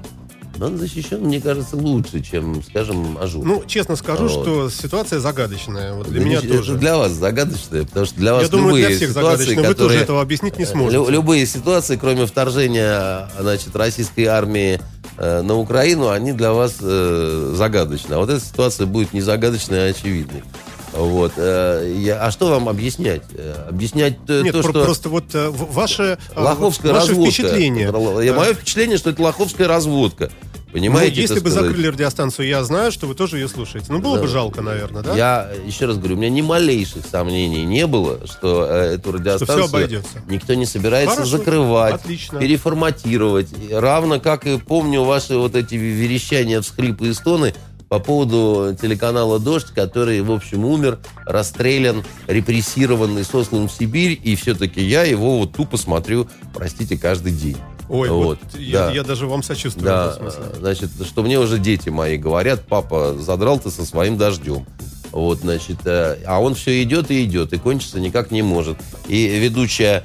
он защищен, мне кажется, лучше, чем, скажем, Ажур. Ну, честно скажу, Вот. что ситуация загадочная. Вот для Да меня это тоже. для вас загадочное, потому что для вас Я думаю, любые для всех ситуации, загадочно. Вы тоже которые- этого объяснить не сможете. любые ситуации, кроме вторжения значит, российской армии э, на Украину, они для вас э, загадочны. А вот эта ситуация будет не загадочной, а очевидной. Вот. э, а что вам объяснять? Э, Объяснять э, Нет, то, про- что... просто вот ваше, Лоховская ваше разводка. впечатление. Мое впечатление, что это лоховская разводка. Ну, Понимаете? если так бы сказать? закрыли радиостанцию, я знаю, что вы тоже ее слушаете. Ну, было Да. бы жалко, наверное, да? Я еще раз говорю, у меня ни малейших сомнений не было, что э, эту радиостанцию обойдется. никто не собирается Хорошо. закрывать, Отлично. переформатировать. Равно как и помню ваши вот эти верещания, всхлипы и стоны по поводу телеканала «Дождь», который, в общем, умер, расстрелян, репрессированный, сослан в Сибирь, и все-таки я его вот тупо смотрю, простите, каждый день. Ой, вот, Вот, я, да. я даже вам сочувствую. Да, в этом смысле. значит, что мне уже дети мои говорят, папа, задрал ты со своим дождем. Вот, значит, э, а он все идет и идет, и кончиться никак не может. И ведущая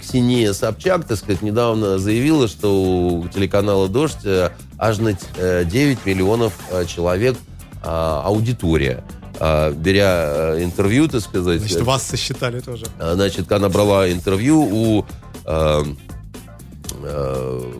Ксения Собчак, так сказать, недавно заявила, что у телеканала «Дождь» э, аж на э, 9 миллионов э, человек э, аудитория. Э, беря э, интервью, так сказать, Значит, вас сосчитали тоже. а, Значит, она брала интервью у э, э,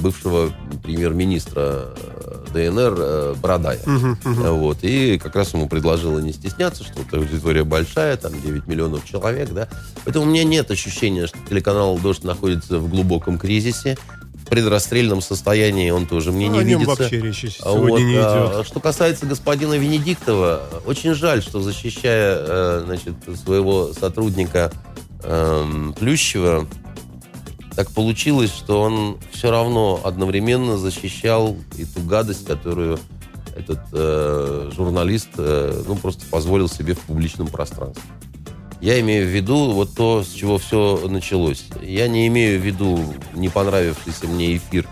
бывшего премьер-министра э, ДНР э, Бородая. Вот. И как раз ему предложила не стесняться, что вот аудитория большая, там 9 миллионов человек, да. Поэтому у меня нет ощущения, что телеканал «Дождь» находится в глубоком кризисе. В предрасстрельном состоянии он тоже мне не О нем видится. вообще речи сегодня вот, не а, идет. Что касается господина Венедиктова, очень жаль, что защищая э, значит, своего сотрудника эм, Плющева, так получилось, что он все равно одновременно защищал и ту гадость, которую этот э, журналист э, ну, просто позволил себе в публичном пространстве. Я имею в виду вот то, с чего все началось. Я не имею в виду не понравившийся мне эфир,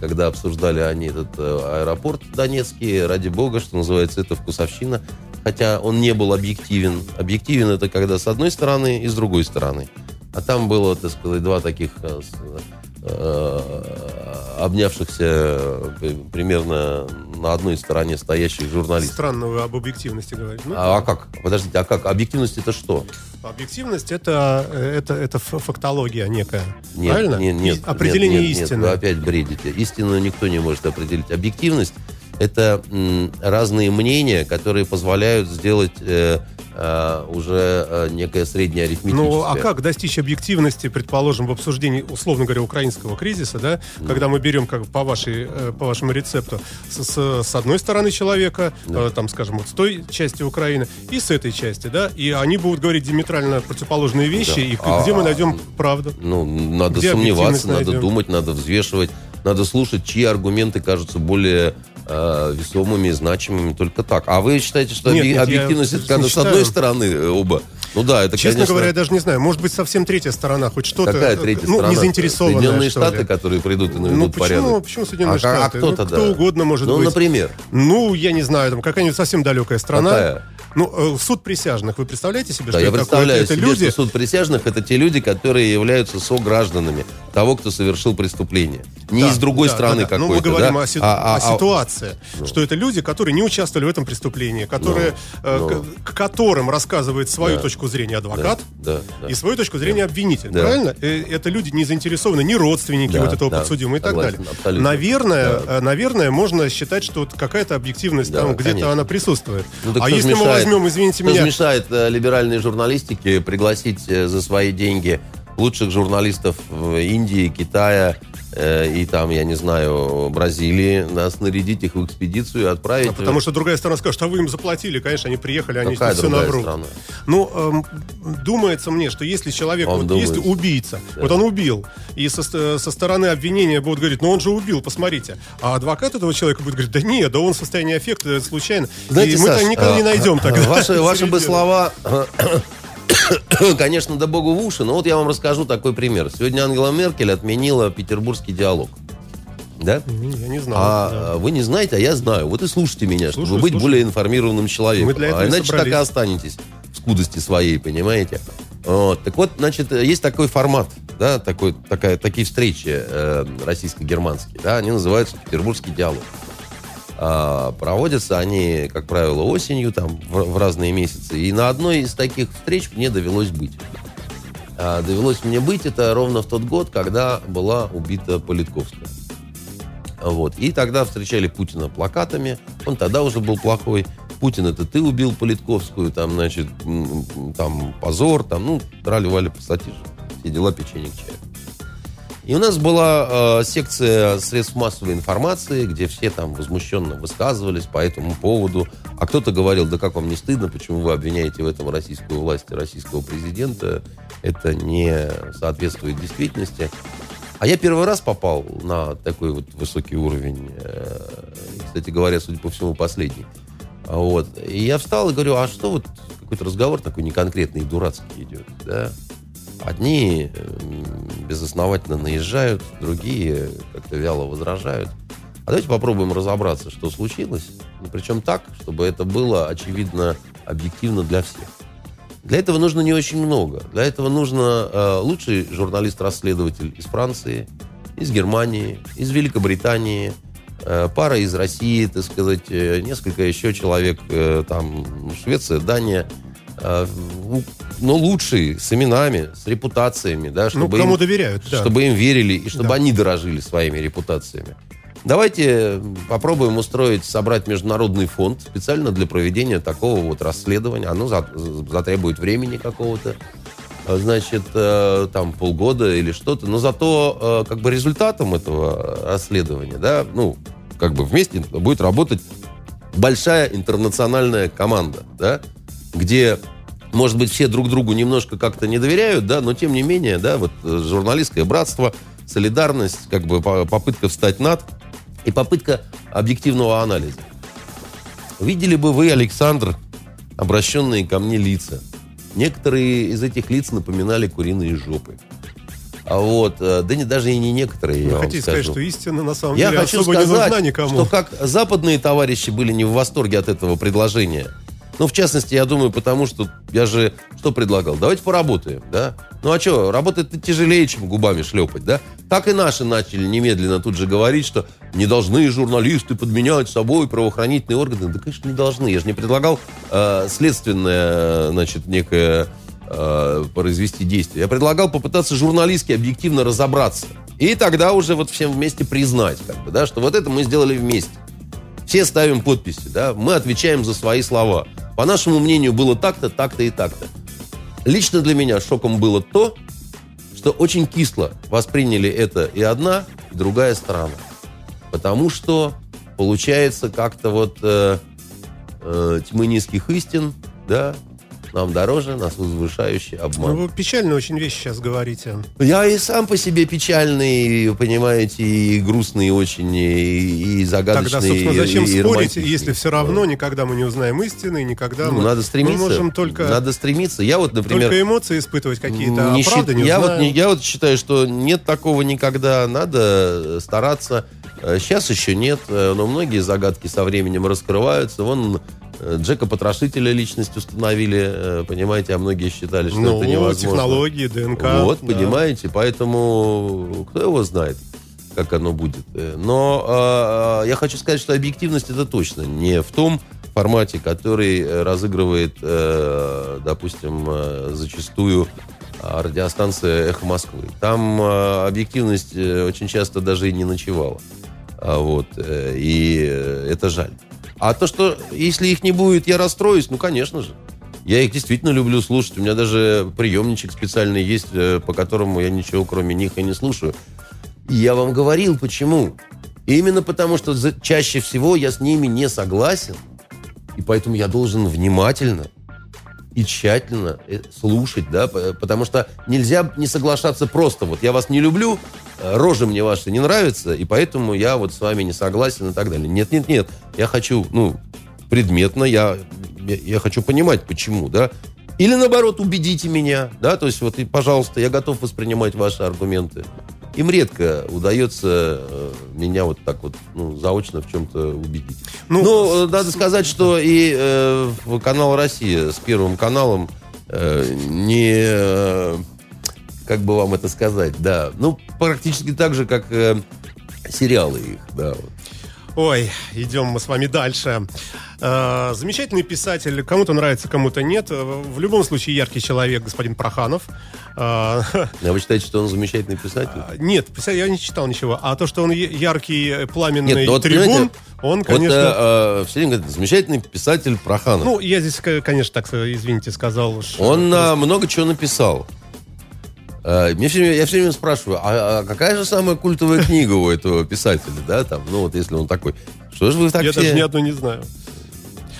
когда обсуждали они этот э, аэропорт донецкий. Ради бога, что называется, это вкусовщина. Хотя он не был объективен. Объективен это когда с одной стороны и с другой стороны. А там было, так сказать, два таких э, с- э, обнявшихся э, примерно на одной стороне стоящих журналистов. Странно вы об объективности говорите. Ну, А, а как? Подождите, а как? Объективность это что? Объективность это, это, это фактология некая. Нет, правильно? нет, нет, И- Определение нет, нет, истины. Нет, вы опять бредите. Истину никто не может определить. Объективность это разные мнения, которые позволяют сделать э, э, уже э, некое среднее арифметическое. Ну, а как достичь объективности, предположим, в обсуждении, условно говоря, украинского кризиса, да, когда мы берем, как по, вашей, по вашему рецепту, с, с- с одной стороны человека, э, там, скажем, вот с той части Украины, и с этой части, да, и они будут говорить диаметрально противоположные вещи, Да. и А- где мы найдем правду? Ну, надо Где сомневаться, надо найдем? думать, надо взвешивать, надо слушать, чьи аргументы кажутся более э, весомыми и значимыми только так. А вы считаете, что Нет, нет, объективность это когда с считаю. одной стороны э, оба? Ну да, это, Честно конечно... говоря, я даже не знаю. Может быть, совсем третья сторона, хоть что-то, Какая э, третья ну, страна? не заинтересованная, Соединенные что Штаты, ли. которые придут и наведут Ну, почему, порядок. почему Соединенные а, Штаты? А кто Ну, кто угодно может ну, быть. например. Ну, я не знаю, там какая-нибудь совсем далекая страна. Какая? Ну, э, суд присяжных. Вы представляете себе, Да, что я это представляю такое? Это себе, люди, что суд присяжных это те люди, которые являются согражданами того, кто совершил преступление. Не Да, из другой да, страны да, да. Ну, какой-то. мы говорим да? о, си- А- а- о а- ситуации, что это люди, которые не участвовали в этом преступлении, которые, э, ну. к, к которым рассказывает свою Да. точку зрения адвокат Да, да. и свою точку зрения обвинитель. Да. Правильно? Э, Это люди не заинтересованы, ни родственники Да, вот этого да, подсудимого и так согласен, далее. абсолютно. Наверное, Да. наверное, можно считать, что вот какая-то объективность Да, там где-то она присутствует. Ну, а если мы возьмем, извините меня, мешает э, либеральной пригласить э, за свои деньги лучших журналистов Индии, Китая э, и там, я не знаю, Бразилии, да, снарядить их в экспедицию и отправить. А потому что другая сторона скажет, а вы им заплатили, конечно, они приехали, они Какая все наврут. страна? Ну, эм, думается мне, что если человек, Он вот думает. если убийца, вот он убил, и со, со стороны обвинения будут говорить, ну он же убил, посмотрите. А адвокат этого человека будет говорить, да нет, да он в состоянии аффекта, случайно. Знаете, и мы Саш, никогда не а, найдем а, тогда. Ваши, ваши бы слова, конечно, да богу в уши, но вот я вам расскажу такой пример. Сегодня Ангела Меркель отменила петербургский диалог. Да? Я не знал. А да. вы не знаете, а я знаю. Вот и слушайте меня, Слушаю, чтобы быть слушаю. более информированным человеком. Мы для этого а иначе так и собрались. останетесь в скудости своей, понимаете? Вот. Так вот, значит, есть такой формат, да, такой, такая, такие встречи э, российско-германские, да, они называются Петербургский диалог. А, проводятся они, как правило, осенью, там, в, в разные месяцы. И на одной из таких встреч мне довелось быть. А, довелось мне быть это ровно в тот год, когда была убита Политковская. Вот. И тогда встречали Путина плакатами. Он тогда уже был плохой. Путин, это ты убил Политковскую, там, значит, там, позор, там, ну, трали-вали пассатижи. Все дела печенье к чаю. И у нас была э, секция средств массовой информации, где все там возмущенно высказывались по этому поводу. А кто-то говорил, да как вам не стыдно, почему вы обвиняете в этом российскую власть и российского президента. Это не соответствует действительности. А я первый раз попал на такой вот высокий уровень. э, Кстати говоря, судя по всему, последний. Вот. И я встал и говорю, а что вот какой-то разговор такой неконкретный и дурацкий идет, да? Одни м, безосновательно наезжают, другие как-то вяло возражают. А давайте попробуем разобраться, что случилось. Ну, причем так, чтобы это было очевидно, объективно для всех. Для этого нужно не очень много. Для этого нужно э, лучший журналист-расследователь из Франции, из Германии, из Великобритании, э, пара из России, так сказать, э, несколько еще человек, э, там, Швеция, Дания, э, но лучшие, с именами, с репутациями, да, Ну, чтобы, кому им, доверяют, да. чтобы им верили и чтобы Да. они дорожили своими репутациями. Давайте попробуем устроить, собрать международный фонд специально для проведения такого вот расследования. Оно за- затребует времени какого-то, э, значит, э, там полгода или что-то. Но зато э, как бы результатом этого расследования, да, ну, как бы вместе будет работать большая интернациональная команда, да, где, может быть, все друг другу немножко как-то не доверяют, да, но тем не менее, да, вот э, журналистское братство, солидарность, как бы по- попытка встать над и попытка объективного анализа. Видели бы вы, Александр, обращенные ко мне лица. Некоторые из этих лиц напоминали куриные жопы. А вот, э, да не даже и не некоторые, я Вы вам хотите скажу. сказать, что истина на самом Я деле хочу особо не нужна сказать, никому? что как западные товарищи были не в восторге от этого предложения. Ну, в частности, я думаю, потому что я же что предлагал? Давайте поработаем, да? Ну, а что, работать тяжелее, чем губами шлепать, да? Так и наши начали немедленно тут же говорить, что не должны журналисты подменять собой правоохранительные органы. Да, конечно, не должны. Я же не предлагал э, следственное, значит, некое э, произвести действие. Я предлагал попытаться журналистски объективно разобраться. И тогда уже вот всем вместе признать, как бы, да, что вот это мы сделали вместе. Все ставим подписи, да, мы отвечаем за свои слова. По нашему мнению, было так-то, так-то и так-то. Лично для меня шоком было то, что очень кисло восприняли это и одна, и другая сторона. Потому что получается как-то вот э, э, тьмы низких истин, да, нам дороже, нас возвышающий Ну, обман. вы печальную очень вещь сейчас говорите. Я и сам по себе печальный, понимаете, и грустный очень, и, и загадочный. Тогда, собственно, и- зачем и спорить, романтичный. если все равно никогда мы не узнаем истины, и никогда Ну, мы, надо стремиться. мы можем только, Надо стремиться. Я вот, например, только эмоции испытывать какие-то, не а правда не я, вот, узнаем. не- я вот считаю, что нет такого никогда. Надо э, стараться. Э, Сейчас еще нет, э, но многие загадки со временем раскрываются. Вон э, Джека Потрошителя личность установили, э, понимаете, а многие считали, что Ну, это невозможно. технологии, ДНК. Вот, да. понимаете, поэтому кто его знает, как оно будет. Э, Но э, я хочу сказать, что объективность это точно не в том формате, который э, разыгрывает, э, допустим, э, зачастую радиостанция «Эхо Москвы». Там э, объективность э, очень часто даже и не ночевала. А Вот, э, и э, это жаль. А то, что если их не будет, я расстроюсь, ну, конечно же. Я их действительно люблю слушать. У меня даже приемничек специальный есть, э, по которому я ничего кроме них и не слушаю. И я вам говорил, почему. Именно потому, что чаще всего я с ними не согласен. И поэтому я должен внимательно и тщательно э, слушать, да, потому что нельзя не соглашаться просто. Вот я вас не люблю, э, рожи мне ваши не нравятся, и поэтому я вот с вами не согласен и так далее. Нет, нет, нет. Я хочу, ну, предметно, я, я хочу понимать, почему, да. Или наоборот, убедите меня, да, то есть вот, и, пожалуйста, я готов воспринимать ваши аргументы. Им редко удается э, меня вот так вот, ну, заочно в чем-то убедить. Ну, Ну, надо сказать, что и э, канал Россия с Первым каналом э, не... э, как бы вам это сказать, да. Ну, практически так же, как э, сериалы их, да. вот. Ой, идем мы с вами дальше. Э, замечательный писатель, кому-то нравится, кому-то нет. Э, В любом случае яркий человек, господин Проханов. Э, А вы считаете, что он замечательный писатель? Нет, писатель, я не читал ничего. А то, что он яркий, э, пламенный Нет, ну вот, трибун, он, Вот конечно... э, э, все время говорят, замечательный писатель Проханов. Ну, я здесь, конечно, так, извините, сказал. что- Он э, много чего написал. Э, Мне все время, я все время спрашиваю, а, а какая же самая культовая книга у этого писателя, да, там, ну вот если он такой, что же вы так Я все... даже ни одной не знаю.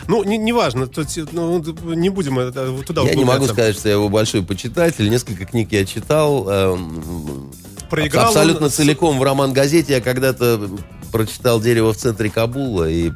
Ну, не, неважно, тут, ну, не будем э, туда Я не могу сказать, что я его большой почитатель. Несколько книг я читал. эм, Проиграл абсолютно он целиком в роман-газете. Я когда-то прочитал «Дерево в центре Кабула», и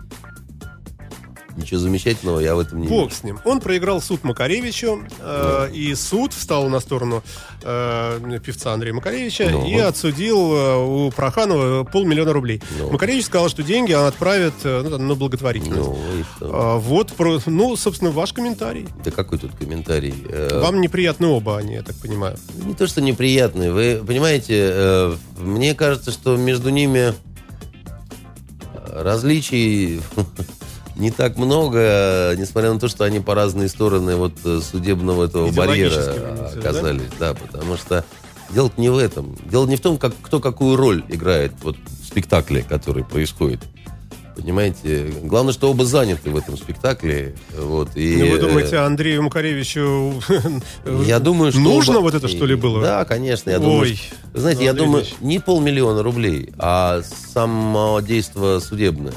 ничего замечательного я в этом не Бог вижу. с ним. Он проиграл суд Макаревичу, э, и суд встал на сторону э, певца Андрея Макаревича Ну. и отсудил э, у Проханова полмиллиона рублей. Ну. Макаревич сказал, что деньги он отправит э, ну, на благотворительность. Ну, и что? А, вот, про, ну, собственно, ваш комментарий. Да какой тут комментарий? Э, Вам неприятны оба они, я так понимаю. Не то, что неприятный. Вы понимаете, э, мне кажется, что между ними различий не так много, несмотря на то, что они по разные стороны вот э, судебного этого барьера виду, да? оказались. Да, потому что дело не в этом. Дело не в том, как, кто какую роль играет вот, в спектакле, который происходит. Понимаете? Главное, что оба заняты в этом спектакле. Вот, и, Ну, вы э, думаете, Андрею Макаревичу Я думаю, что... нужно оба- вот это, что ли, было? Да, конечно. Я думаю, Ой, что- Вы знаете, я Андрей думаю, Ильич. не полмиллиона рублей, а само действо судебное.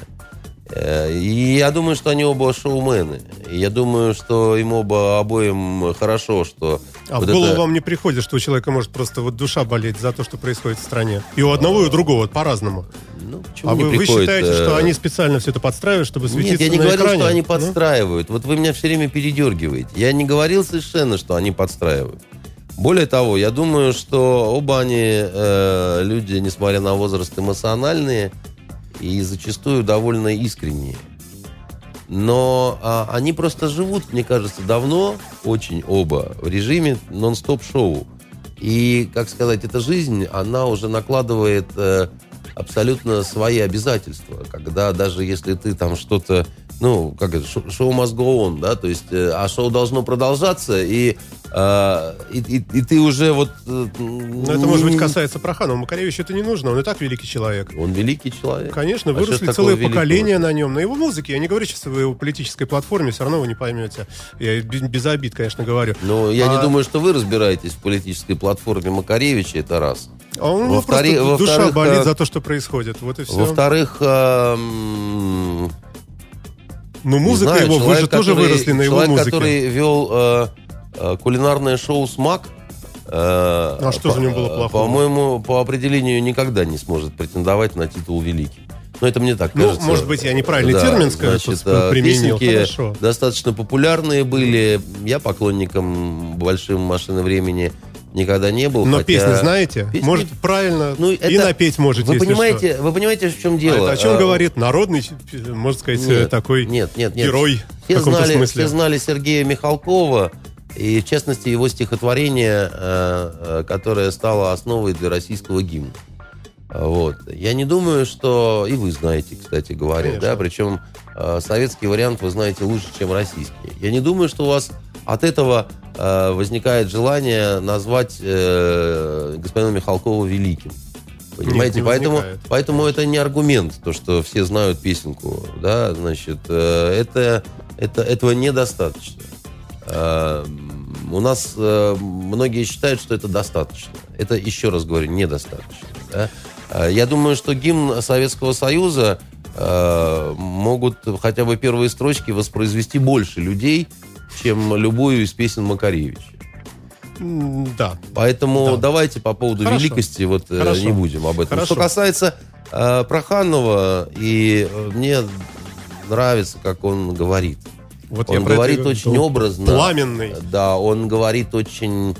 Э, И я думаю, что они оба шоумены. И я думаю, что им оба обоим хорошо, что... А вот в голову это- вам не приходит, что у человека может просто вот душа болеть за то, что происходит в стране? И у одного, и у другого, по-разному. Ну, А вы, вы приходит, считаете, что э, они специально все это подстраивают, чтобы светиться Нет, я не на говорил, экране? что они Ну? подстраивают. Вот вы меня все время передергиваете. Я не говорил совершенно, что они подстраивают. Более того, я думаю, что оба они э, люди, несмотря на возраст, эмоциональные и зачастую довольно искренние. Но а, они просто живут, мне кажется, давно, очень оба, в режиме нон-стоп-шоу. И, как сказать, эта жизнь, она уже накладывает э, абсолютно свои обязательства. Когда даже если ты там что-то, ну, как это, шо- шоу must go on, да, то есть, э, а шоу должно продолжаться, и, э, и, и- и ты уже вот... э, Ну, это, может быть, касается Проханова. Макаревичу это не нужно, он и так великий человек. Он великий человек. Конечно, А выросли целое великого? поколение на нем. На его музыке, я не говорю сейчас о его политической платформе, все равно вы не поймете. Я без, обид, конечно, говорю. Но я А- не думаю, что вы разбираетесь в политической платформе Макаревича, это раз. А у него Во-вторых- просто душа во-вторых, болит э, за то, что происходит. Вот и все. Во-вторых, эм, Ну, музыка знаю, его, вы человек, же тоже который- выросли на его человек, музыке. который вел э, э, кулинарное шоу «Смак», э, А что же в нем было по- плохого? По-моему, по определению никогда не сможет претендовать на титул «Великий». Но это мне так Ну, кажется. может быть, я неправильный Да, термин, скажем, значит, э, применил. Хорошо. достаточно популярные были. Я поклонником большим машины времени никогда не был. Но хотя- песни знаете? Песни- Может, правильно Ну, и это- напеть можете, Вы понимаете, вы понимаете, в чем что. А дело? это о чем Э, говорит народный, можно сказать, нет, такой нет, нет, нет. герой Все в знали, смысле? все знали Сергея Михалкова, и в частности его стихотворение, э, э, которое стало основой для российского гимна. Вот. Я не думаю, что... И вы знаете, кстати говоря, Конечно. да, причем э, советский вариант вы знаете лучше, чем российский. Я не думаю, что у вас от этого э, возникает желание назвать э, господина Михалкова великим. Понимаете, не поэтому, возникает. поэтому это не аргумент, то, что все знают песенку, да, значит, э, это, это, этого недостаточно. Э, у нас э, многие считают, что это достаточно. Это, еще раз говорю, недостаточно. да. Э, Я думаю, что гимн Советского Союза э, могут хотя бы первые строчки воспроизвести больше людей, чем любую из песен Макаревича. Да. Поэтому Да. давайте по поводу Хорошо. великости вот э, Хорошо. не будем об этом. Хорошо. Что касается э, Проханова, и э, мне нравится, как он говорит. Вот он это говорит говорю. очень образно. Пламенный. Да, он говорит очень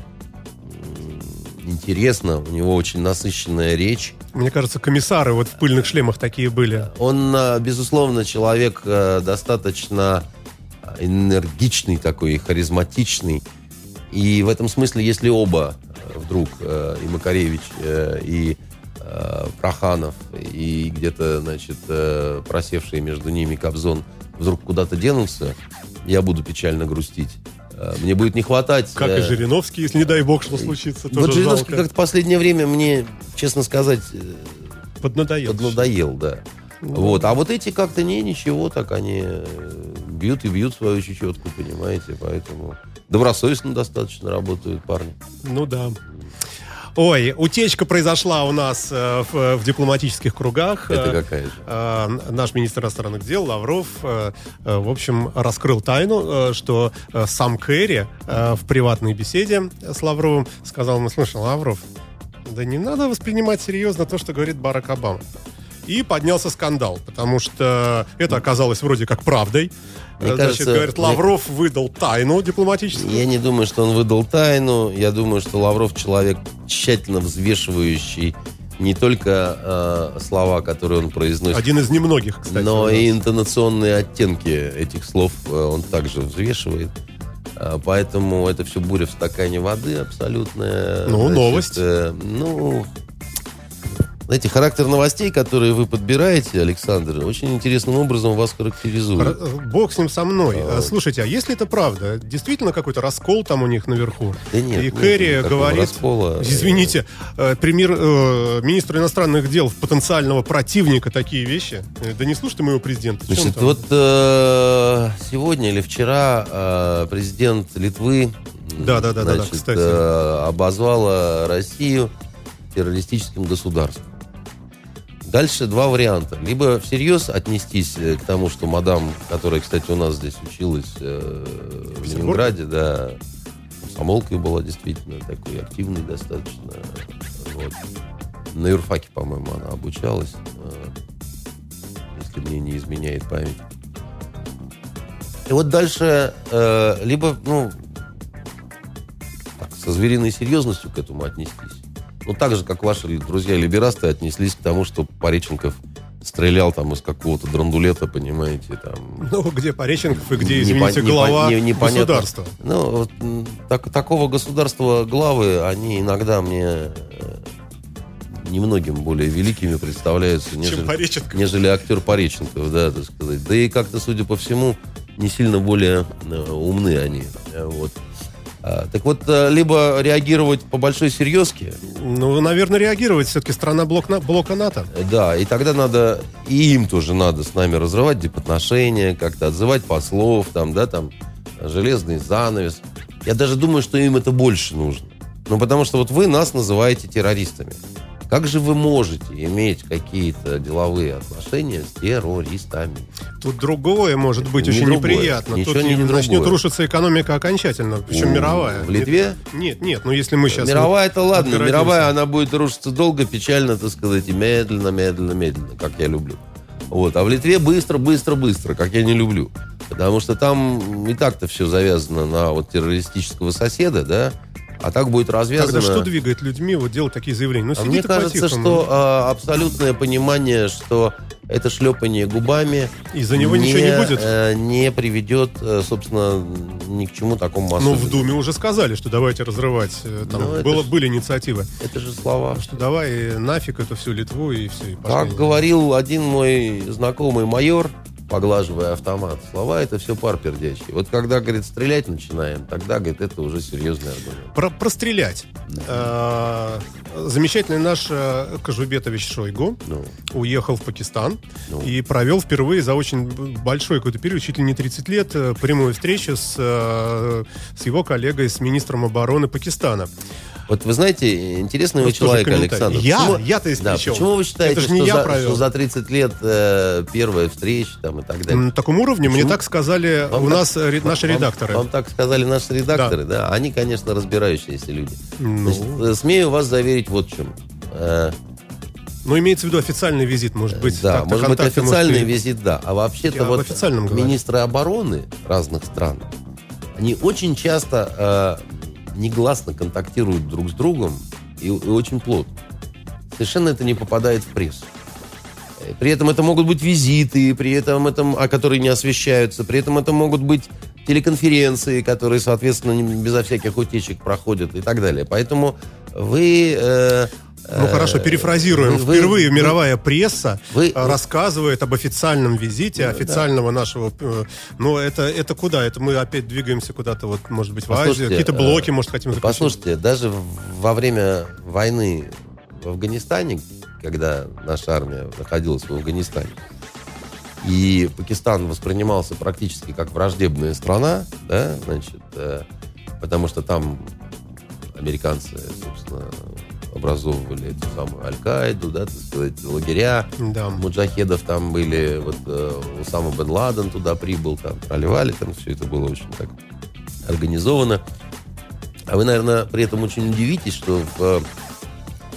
интересно, у него очень насыщенная речь. Мне кажется, комиссары вот в пыльных шлемах такие были. Он, э, безусловно, человек э, достаточно энергичный такой, харизматичный. И в этом смысле, если оба э, вдруг, и Макаревич, э, и Проханов, и где-то, значит, э, просевший между ними Кобзон вдруг куда-то денутся, я буду печально грустить. Э, Мне будет не хватать... Как и э, Жириновский, если не дай бог, что случится, Вот тоже Жириновский как-то в последнее время мне, честно сказать, э, Поднадоел. поднадоел, да. Ну, Вот. А вот эти как-то не, ничего, так они э, бьют и бьют свою чечетку, понимаете, поэтому добросовестно достаточно работают парни. Ну да. Ой, утечка произошла у нас э, в, в дипломатических кругах. Это Э, какая же? э, наш министр иностранных дел Лавров, э, э, в общем, раскрыл тайну, э, что сам Керри э, в приватной беседе с Лавровым сказал ему, слушай, Лавров, да не надо воспринимать серьезно то, что говорит Барак Обама. И поднялся скандал, потому что это оказалось вроде как правдой. Мне Э, Значит, кажется, говорит, мне- Лавров выдал тайну дипломатическую. Я не думаю, что он выдал тайну. Я думаю, что Лавров человек тщательно взвешивающий не только э, слова, которые он произносит, Один из немногих, кстати. но и интонационные оттенки этих слов э, он также взвешивает. А, Поэтому это все буря в стакане воды абсолютная. Ну, новость. э, ну, знаете, характер новостей, которые вы подбираете, Александр, очень интересным образом вас характеризует. Бог с ним со мной. А, Слушайте, а если это правда, действительно какой-то раскол там у них наверху? Да нет, И нет Кэрри никакого говорит, раскола. извините, э, премьер, э, министр иностранных дел потенциального противника такие вещи? Э, Да не слушайте моего президента. Значит, вот э, сегодня или вчера э, президент Литвы Да, да, да, да, да, значит, кстати. э, обозвала Россию террористическим государством. Дальше два варианта. Либо всерьез отнестись э, к тому, что мадам, которая, кстати, у нас здесь училась э, в Ленинграде, да, комсомолкой была действительно такой активной достаточно. Вот. На юрфаке, по-моему, она обучалась, э, если мне не изменяет память. И вот дальше э, либо, ну, так, со звериной серьезностью к этому отнестись. Ну, так же, как ваши друзья-либерасты отнеслись к тому, что Пореченков стрелял там из какого-то драндулета, понимаете, там... Ну, где Пореченков и где, извините, непо- глава не- непонятно. государства. Ну, так- такого государства главы, они иногда мне э, немногим более великими представляются, нежели, Пореченков. нежели актер Пореченков, да, так сказать. Да и как-то, судя по всему, не сильно более э, умны они. Э, Вот. А, так вот, э, либо реагировать по большой серьезке, Ну, наверное, реагировать. Все-таки страна блок блока НАТО. э, да, и тогда надо, и им тоже надо с нами разрывать дипотношения, как-то отзывать послов, там, да, там, железный занавес. Я даже думаю, что им это больше нужно. Ну, потому что вот вы нас называете террористами. Как же вы можете иметь какие-то деловые отношения с террористами? Тут другое может быть Не очень другое. неприятно. Ничего Тут не начнет другое. рушиться экономика окончательно, причем У- мировая. В Литве? Нет, нет, ну если мы сейчас... Мировая это ладно, отгородимся. мировая она будет рушиться долго, печально, так сказать, и медленно, медленно, медленно, как я люблю. Вот. А в Литве быстро, быстро, быстро, как я не люблю. Потому что там и так-то все завязано на вот террористического соседа, да, а так будет развязано... Тогда что двигает людьми вот делать такие заявления? Ну, А сиди мне кажется, что а, абсолютное понимание, что это шлепание губами Из-за него ничего не будет? э, не приведет, э, собственно, ни к чему такому Ну, особенному. в Думе уже сказали, что давайте разрывать. э, Там Ну, было, ж- были инициативы. Это же слова. Что давай э, нафиг эту всю Литву и все. И Как пошли. говорил один мой знакомый майор, поглаживая автомат, слова это все пар пердячий. Вот когда, говорит, стрелять начинаем, тогда, говорит, это уже серьезный аргумент. Про, прострелять. Э, Замечательный наш э, Кожубетович Шойгу Ну, уехал в Пакистан Ну. и провел впервые за очень большой какой-то период, чуть ли не 30 лет, э, прямую встречу с, э, с его коллегой, с министром обороны Пакистана. Вот вы знаете, интересный вы человек. Александр. Я? Почему- Я-то Да, почему вы считаете, что, я за, провел. что за 30 лет э, первая встреча там, и так далее? На таком уровне мне Почему? так сказали Вам у так- нас ре- наши вам- редакторы. Вам, так сказали наши редакторы, да? Они, конечно, разбирающиеся люди. Ну. Значит, э, смею вас заверить вот в чем. Э, Но имеется в виду официальный визит, может быть. да, может быть, официальный может, и- визит, да. А вообще-то вот официальном говорю. министры обороны разных стран, они очень часто э, негласно контактируют друг с другом и, и очень плотно. Совершенно это не попадает в прессу. Э, При этом это могут быть визиты, при этом это, а которые не освещаются, при этом это могут быть телеконференции, которые, соответственно, безо всяких утечек проходят и так далее. Поэтому вы... э, Ну э, хорошо, перефразируем. вы- вы- Впервые вы- мировая пресса вы- э, рассказывает об официальном визите, официального нашего... э, Но это, это куда? Это мы опять двигаемся куда-то, вот, может быть, в Азию, какие-то блоки, может, хотим заключить. Послушайте, даже во время войны в Афганистане, когда наша армия находилась в Афганистане, и Пакистан воспринимался практически как враждебная страна, да, значит, потому что там американцы, собственно, образовывали эту самую Аль-Каиду, да, так сказать, лагеря, Да. муджахедов там были, вот э, Усама бен Ладен туда прибыл, там проливали, там все это было очень так организовано. А вы, наверное, при этом очень удивитесь, что в э,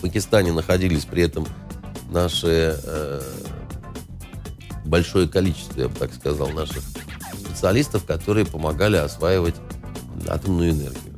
Пакистане находились при этом наши э, большое количество, я бы так сказал, наших специалистов, которые помогали осваивать атомную энергию.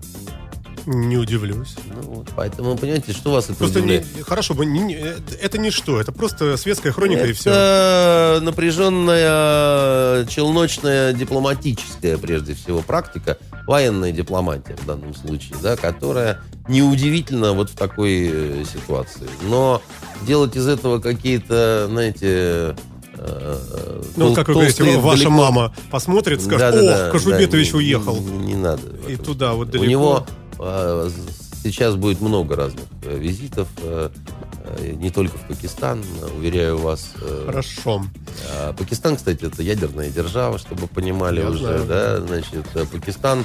Не удивлюсь. Ну, вот, поэтому, понимаете, что вас это Просто не, хорошо, бы не- не- это не что, это просто светская хроника и все. Это напряженная, челночная, дипломатическая, прежде всего, практика, военная дипломатия в данном случае, да, которая неудивительна вот в такой э, ситуации. Но делать из этого какие-то, знаете... э, Ну, тол- как вы говорите, ваша далеко- мама посмотрит, скажет, Да-да-да, ох, Кожубетович да, не- уехал. Не, не надо. И туда вот У далеко. него э, сейчас будет много разных э, визитов, э, э, не только в Пакистан, уверяю вас. Хорошо. а Пакистан, кстати, это ядерная держава, чтобы понимали Я уже, знаю. да, значит, Пакистан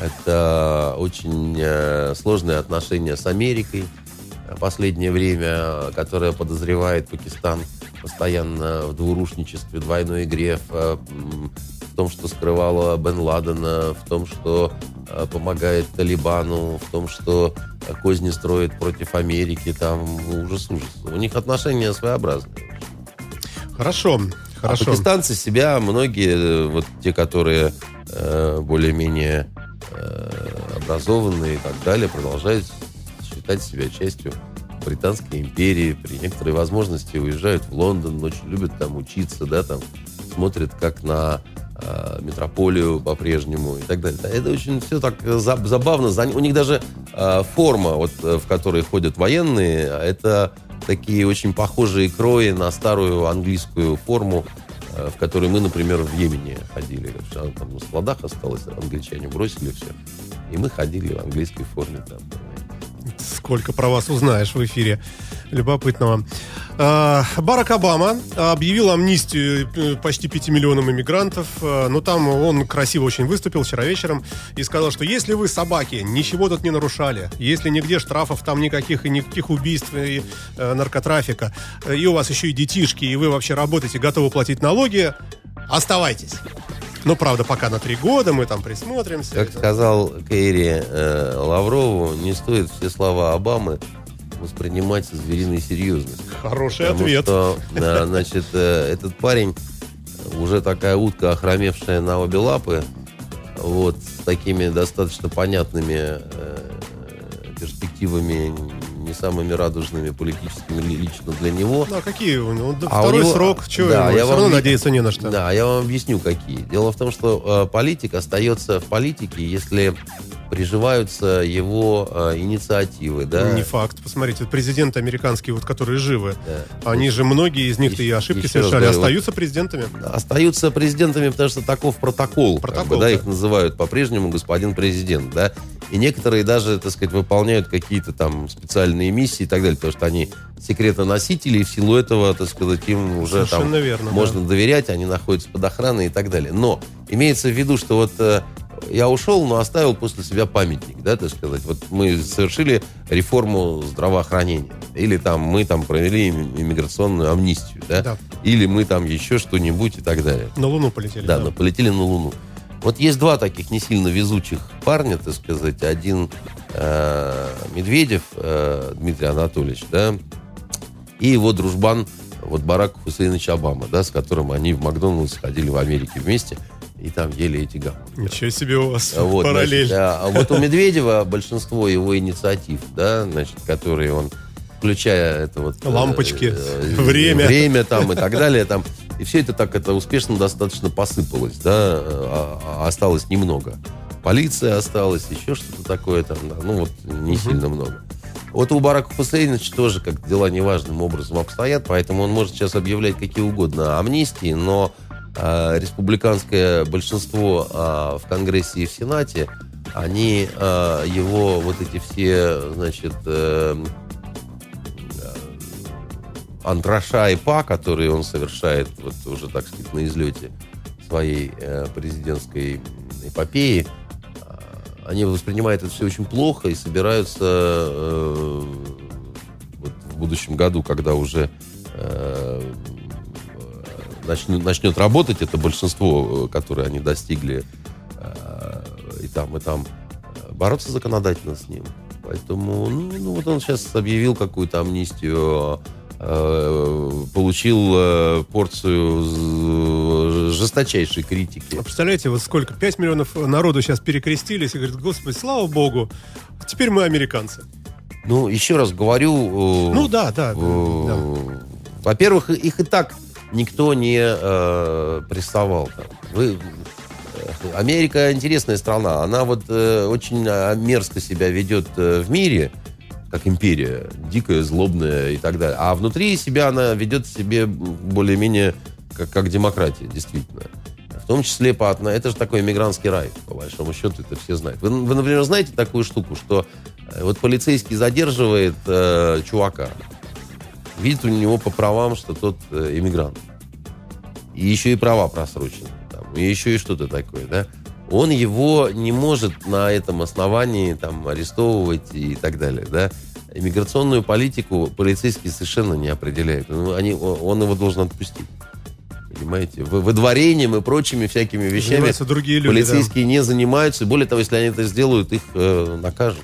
это очень сложные отношения с Америкой. Последнее время, которое подозревает Пакистан постоянно в двурушничестве, двойной игре, в, в том, что скрывала Бен Ладена, в том, что э, помогает Талибану, в том, что э, козни строят против Америки, там ужас, ужас. У них отношения своеобразные. Хорошо, А хорошо. пакистанцы себя, многие, э, вот те, которые э, более-менее э, образованные и так далее, продолжают считать себя частью Британской империи. При некоторой возможности уезжают в Лондон, очень любят там учиться, да, там смотрят как на э, метрополию по-прежнему и так далее. Это очень все так э, за- забавно. За- У них даже э, форма, вот, в которой ходят военные, это такие очень похожие крои на старую английскую форму, в которой мы, например, в Йемене ходили. Она там на складах осталось, англичане бросили все. И мы ходили в английской форме там. Сколько про вас узнаешь в эфире. Любопытного. А, Барак Обама объявил амнистию э, почти 5 миллионам иммигрантов. А, Но там он красиво очень выступил вчера вечером и сказал, что если вы, собаки, ничего тут не нарушали, если нигде штрафов там никаких и никаких убийств и э, наркотрафика, э, и у вас еще и детишки, и вы вообще работаете, готовы платить налоги, оставайтесь. Ну, правда, пока на три года мы там присмотримся. Как сказал Керри э, Лаврову, не стоит все слова Обамы воспринимать со звериной серьезностью. Хороший Потому ответ. что, значит, э, этот парень уже такая утка, охромевшая на обе лапы, вот, с такими достаточно понятными э, перспективами, не самыми радужными политическими ли- лично для него. Ну, а какие у него? Да, А Второй него- срок, чего да, ему? я вам равно надеяться не на что. Да, я вам объясню, какие. Дело в том, что э, политик остается в политике, если приживаются его э, инициативы, да. Не факт. Посмотрите, президенты американские, вот, которые живы, Да. они же, многие из них-то и ошибки еще совершали, говорю, вот- остаются президентами. остаются президентами, потому что таков протокол. как Протокол, бы, да, да. их называют по-прежнему господин президент, да. И некоторые даже, так сказать, выполняют какие-то там специальные миссии и так далее, потому что они секретоносители, и в силу этого, так сказать, им уже там верно, да. можно доверять, они находятся под охраной и так далее. Но имеется в виду, что вот э, я ушел, но оставил после себя памятник, да, так сказать. Вот мы совершили реформу здравоохранения. Или там мы там провели им- иммиграционную амнистию, да? Да. Или мы там еще что-нибудь и так далее. На Луну полетели. Да, но полетели на Луну. Вот есть два таких не сильно везучих парня, так сказать. Один э, Медведев э, Дмитрий Анатольевич, да, и его дружбан вот Барак Хусейнович Обама, да, с которым они в Макдональдс ходили в Америке вместе и там ели эти гамбургеры. Ничего себе у вас Вот, параллель. значит, а вот у Медведева большинство его инициатив, да, значит, которые он, включая это вот... э, Лампочки, э, время. Время там и так далее, там. И все это так, это успешно достаточно посыпалось, да, а- а осталось немного. Полиция осталась, еще что-то такое там, да, ну вот не сильно много. Вот у Барака Хусейновича тоже как дела неважным образом обстоят, поэтому он может сейчас объявлять какие угодно амнистии, но а, республиканское большинство а, в Конгрессе и в Сенате, они а, его вот эти все, значит, э, антраша и па, которые он совершает вот уже, так сказать, на излете своей э, президентской эпопеи, а, они воспринимают это все очень плохо и собираются э, вот в будущем году, когда уже э, начнет, начнет работать это большинство, которое они достигли и там, и там, бороться законодательно с ним. Поэтому, ну, ну, вот он сейчас объявил какую-то амнистию, получил э, порцию жесточайшей критики. А представляете, вот сколько? 5 миллионов народу сейчас перекрестились и говорят, господи, слава богу, теперь мы американцы. Ну, еще раз говорю... э, Ну да, да. да. э, Во-первых, их и так никто не э, прессовал. Вы, э, Америка интересная страна. Она вот э, очень э, мерзко себя ведет э, в мире, как империя, дикая, злобная и так далее. А внутри себя она ведет себе более-менее как, как демократия, действительно. В том числе по отно- Это же такой иммигрантский рай, по большому счету, это все знают. Вы, вы, например, знаете такую штуку, что э, вот полицейский задерживает э, чувака, видит у него по правам, что тот э, иммигрант. И еще и права просрочены. Там, и еще и что-то такое, да. Он его не может на этом основании там, арестовывать и так далее, да. Иммиграционную политику полицейские совершенно не определяют. Ну, они, он его должен отпустить. Понимаете? Выдворением и прочими всякими вещами Занимаются другие люди, полицейские не занимаются. Более того, если они это сделают, их э, накажут.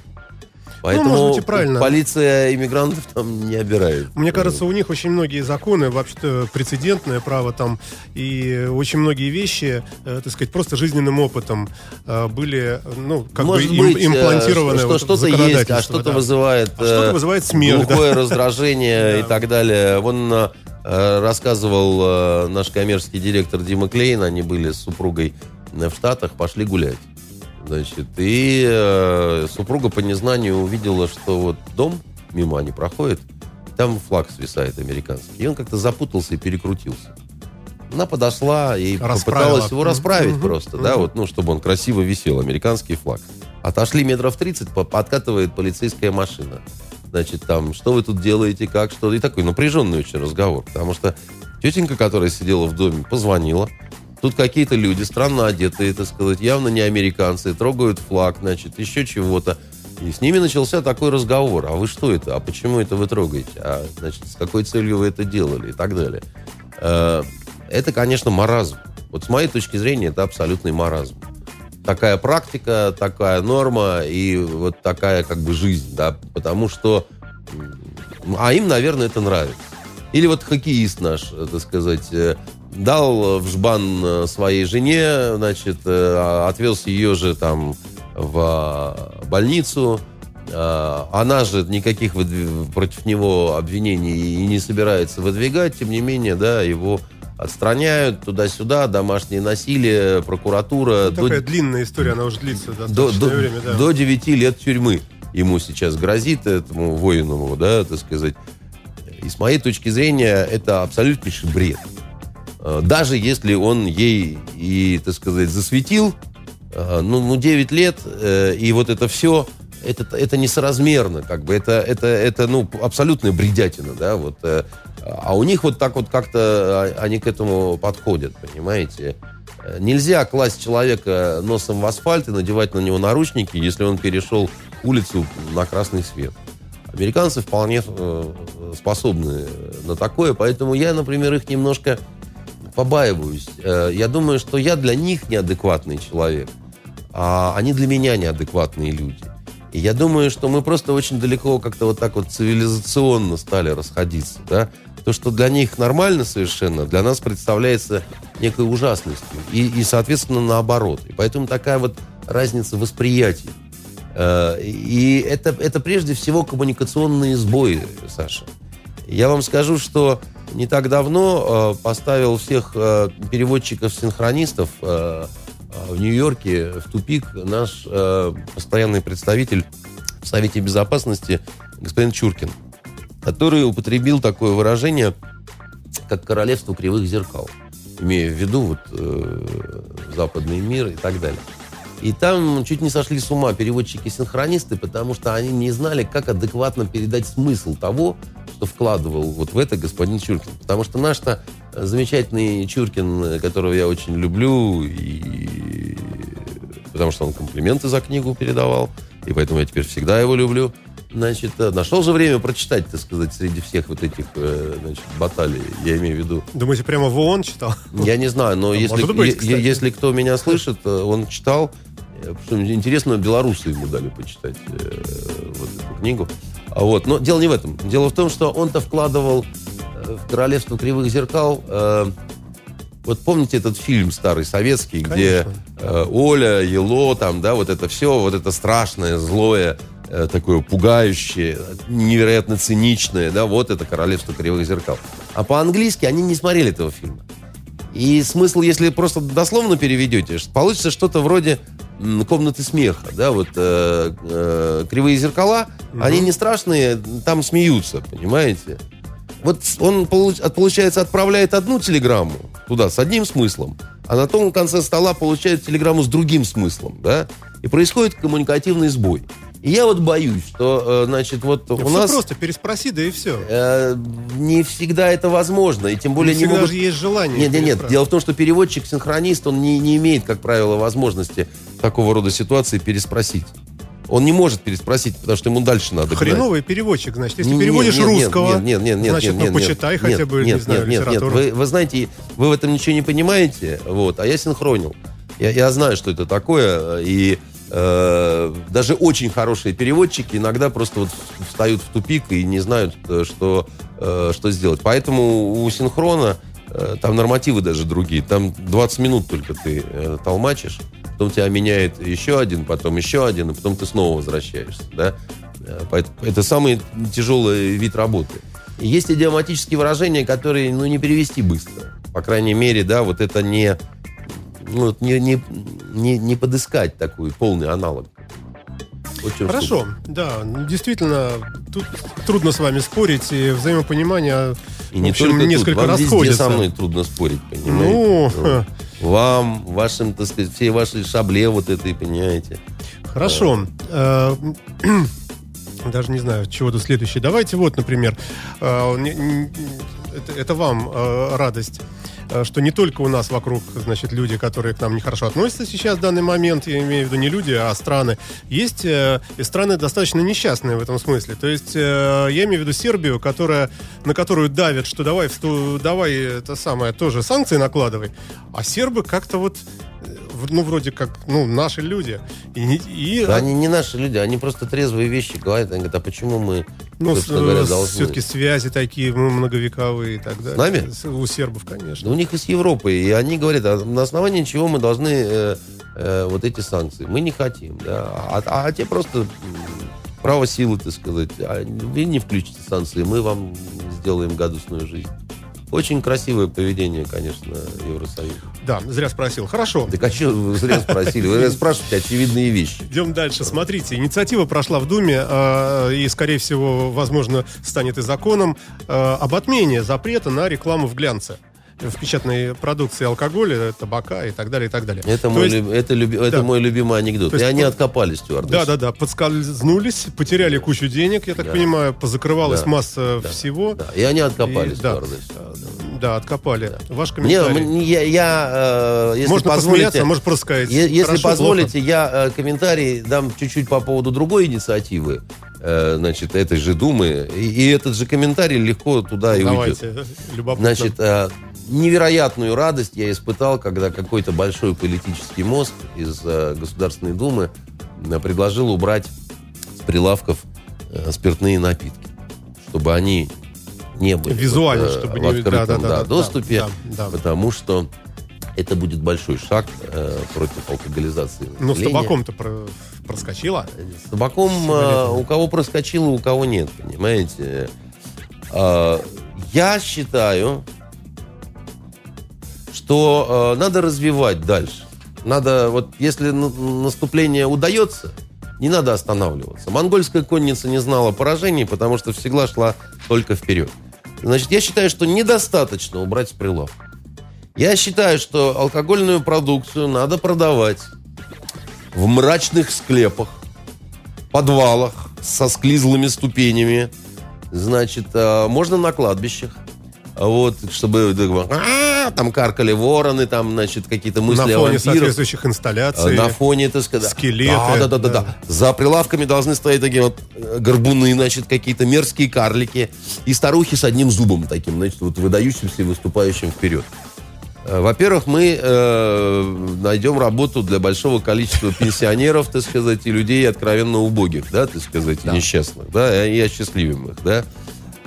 Поэтому может быть, и правильно. полиция иммигрантов там не обирает. Мне кажется, у них очень многие законы, вообще-то прецедентное право там, и очень многие вещи, э, так сказать, просто жизненным опытом э, были, ну, как Может бы им- быть, э, имплантированы что, вот что-то есть, а что-то да. вызывает, А что-то э, вызывает смех, да. глухое раздражение и так далее. Вон э, рассказывал наш коммерческий директор Дима Клейн, они были с супругой в Штатах, пошли гулять. Значит, и э, супруга по незнанию увидела, что вот дом мимо они проходят, там флаг свисает американский. И он как-то запутался и перекрутился. Она подошла и Расправила. попыталась его расправить Мгм. просто, да, Мгм. вот, ну, чтобы он красиво висел, американский флаг. Отошли метров 30, по- подкатывает полицейская машина. Значит, там, что вы тут делаете, как, что? И такой напряженный очень разговор, потому что тетенька, которая сидела в доме, позвонила. Тут какие-то люди, странно одетые, так сказать, явно не американцы, трогают флаг, значит, еще чего-то. И с ними начался такой разговор. А вы что это? А почему это вы трогаете? А, значит, с какой целью вы это делали? И так далее. Э, Это, конечно, маразм. Вот с моей точки зрения, это абсолютный маразм. Такая практика, такая норма и вот такая как бы жизнь, да, потому что... А им, наверное, это нравится. Или вот хоккеист наш, э, так сказать, э, дал в жбан э, своей жене, значит, э, отвез ее же там в э, больницу. Она же никаких против него обвинений и не собирается выдвигать, тем не менее, да, его отстраняют туда-сюда, домашнее насилие, прокуратура. до- Такая длинная история, она уже длится до, до, время, да. до 9 лет тюрьмы ему сейчас грозит, этому воину, да, так сказать. И с моей точки зрения, это абсолютнейший бред. Э, Даже если он ей и, так сказать, засветил, э, ну, ну 9 лет, э, и вот это все, это, это несоразмерно, как бы, это, это, это, ну, абсолютная бредятина, да, вот. А у них вот так вот как-то а, они к этому подходят, понимаете? Нельзя класть человека носом в асфальт и надевать на него наручники, если он перешел улицу на красный свет. Американцы вполне способны на такое, поэтому я, например, их немножко побаиваюсь. Э, Я думаю, что я для них неадекватный человек, а они для меня неадекватные люди. И я думаю, что мы просто очень далеко как-то вот так вот цивилизационно стали расходиться, да. То, что для них нормально совершенно, для нас представляется некой ужасностью. И, и соответственно, наоборот. И поэтому такая вот разница восприятий. Э, И это, это прежде всего коммуникационные сбои, Саша. Я вам скажу, что не так давно э, поставил всех э, переводчиков-синхронистов э, э, в Нью-Йорке в тупик наш э, постоянный представитель в Совете Безопасности господин Чуркин, который употребил такое выражение, как королевство кривых зеркал, имея в виду вот, э, западный мир и так далее. И там чуть не сошли с ума переводчики-синхронисты, потому что они не знали, как адекватно передать смысл того, что вкладывал вот в это господин Чуркин. Потому что наш-то замечательный Чуркин, которого я очень люблю, и потому что он комплименты за книгу передавал, и поэтому я теперь всегда его люблю. Значит, э, нашел же время прочитать, так сказать, среди всех вот этих э, значит, баталий, я имею в виду. Думаете, прямо в ООН читал? Я не знаю, но если, может быть, е- если кто меня слышит, э, он читал, интересно, белорусы ему дали почитать вот эту книгу. А вот, но дело не в этом. Дело в том, что он-то вкладывал в «Королевство кривых зеркал» вот помните этот фильм старый советский, где Конечно. э, Оля, Ело, там, да, вот это все, вот это страшное, злое, такое пугающее, невероятно циничное, да, вот это «Королевство кривых зеркал». А по-английски они не смотрели этого фильма. И смысл, если просто дословно переведете, получится что-то вроде комнаты смеха, да, вот э, э, кривые зеркала, они не страшные, там смеются, понимаете? Вот он, получается, отправляет одну телеграмму туда с одним смыслом, а на том конце стола получает телеграмму с другим смыслом, да, и происходит коммуникативный сбой. И я вот боюсь, что, э, значит, вот у Все нас просто переспроси, да и все. э, не всегда это возможно, и тем более Не не всегда могут же есть желание. нет, нет, нет. Дело в том, что переводчик-синхронист, он не, не имеет, как правило, возможности такого рода ситуации переспросить. Он не может переспросить, потому что ему дальше надо гнать. Хреновый переводчик, значит. Если Не- переводишь нет, нет, русского, нет, нет, нет, нет, значит, нет, ну, нет, почитай нет, хотя бы, нет, не знаю, нет, нет, нет. литературу. Вы, вы знаете, вы в этом ничего не понимаете, вот, а я синхронил. Я, я знаю, что это такое, и э, даже очень хорошие переводчики иногда просто вот встают в тупик и не знают, э, что, э, что сделать. Поэтому у синхрона э, там нормативы даже другие. Там 20 минут только ты э, толмачишь, потом тебя меняет еще один, потом еще один, и потом ты снова возвращаешься. Да? Э, это самый тяжелый вид работы. Есть идиоматические выражения, которые ну, не перевести быстро. По крайней мере, да, вот это не, ну, не, не, не, не подыскать такой полный аналог. Очень Хорошо, да, действительно, тут трудно с вами спорить, и взаимопонимание И в не общем, только несколько тут. Вам расходится. со мной трудно спорить, понимаете? Ну, Ну, Вам, вашим, так сказать, всей вашей шабле вот этой, понимаете? Хорошо. Э, Даже не знаю, чего тут следующее. Давайте вот, например, э, это, это вам э, радость что не только у нас вокруг, значит, люди, которые к нам нехорошо относятся сейчас в данный момент, я имею в виду не люди, а страны, есть э, и страны достаточно несчастные в этом смысле. То есть э, я имею в виду Сербию, которая, на которую давят, что давай, давай это самое, тоже санкции накладывай, а сербы как-то вот э, ну, вроде как, ну, наши люди. И, и Да они не наши люди, они просто трезвые вещи говорят. Они говорят, а почему мы, Ну, собственно говоря, должны... все-таки связи такие ну, многовековые и так далее. нами? С- У сербов, конечно. Да у них из Европы. И они говорят, а на основании чего мы должны э, э, вот эти санкции? Мы не хотим. Да? А, а те просто право силы, так сказать. А вы не включите санкции, мы вам сделаем гадостную жизнь. Очень красивое поведение, конечно, Евросоюза. Да, зря спросил. Хорошо. Так а что вы зря спросили? Вы спрашиваете очевидные вещи. Идем дальше. Смотрите, инициатива прошла в Думе э, и, скорее всего, возможно, станет и законом э, об отмене запрета на рекламу в глянце в печатной продукции алкоголя, табака и так далее, и так далее. Это, То мой, есть- люб- это, люби- это да. мой любимый анекдот. То И есть они по- откопались, стюардессы. Да, да, да, подскользнулись, потеряли кучу денег, я так Да. понимаю, позакрывалась Да. масса Да. всего. Да, И они откопались, И- да. стюардессы. Да, откопали. Ваш Мне, комментарий. мне- я, я, э, если можно позволите, может просто сказать. Е- Если хорошо, позволите, я э, комментарий дам чуть-чуть по поводу другой инициативы, э, значит, этой же Думы. И, и этот же комментарий легко туда и плохо. уйдет. Давайте, любопытно. Значит, э, невероятную радость я испытал, когда какой-то большой политический мозг из э, Государственной Думы э, предложил убрать с прилавков э, спиртные напитки, чтобы они не были Визуально, вот, чтобы в не- открытом да, да, да, да, доступе, да, да. потому что это будет большой шаг э, против алкоголизации Ну, с табаком-то про- проскочила. С табаком э, у кого проскочило, у кого нет, понимаете? Э, я считаю, что э, надо развивать дальше. Надо, вот если на- наступление удается, не надо останавливаться. Монгольская конница не знала поражений, потому что всегда шла только вперед. Значит, я считаю, что недостаточно убрать с. Я считаю, что алкогольную продукцию надо продавать в мрачных склепах, подвалах со склизлыми ступенями. Значит, э, можно на кладбищах. Вот, чтобы «А, там каркали вороны, там, значит, какие-то мысли на о фоне соответствующих Э, инсталляций. На фоне, так сказать. скелеты, Да, да, да, да, да. да. За прилавками должны стоять такие вот э, горбуны, значит, какие-то мерзкие карлики. И старухи с одним зубом таким, значит, вот выдающимся и выступающим вперед. Э, Во-первых, мы э, найдем работу для большого количества пенсионеров, так сказать, и людей откровенно убогих, да, так сказать, и несчастных, да, и осчастливим их, да.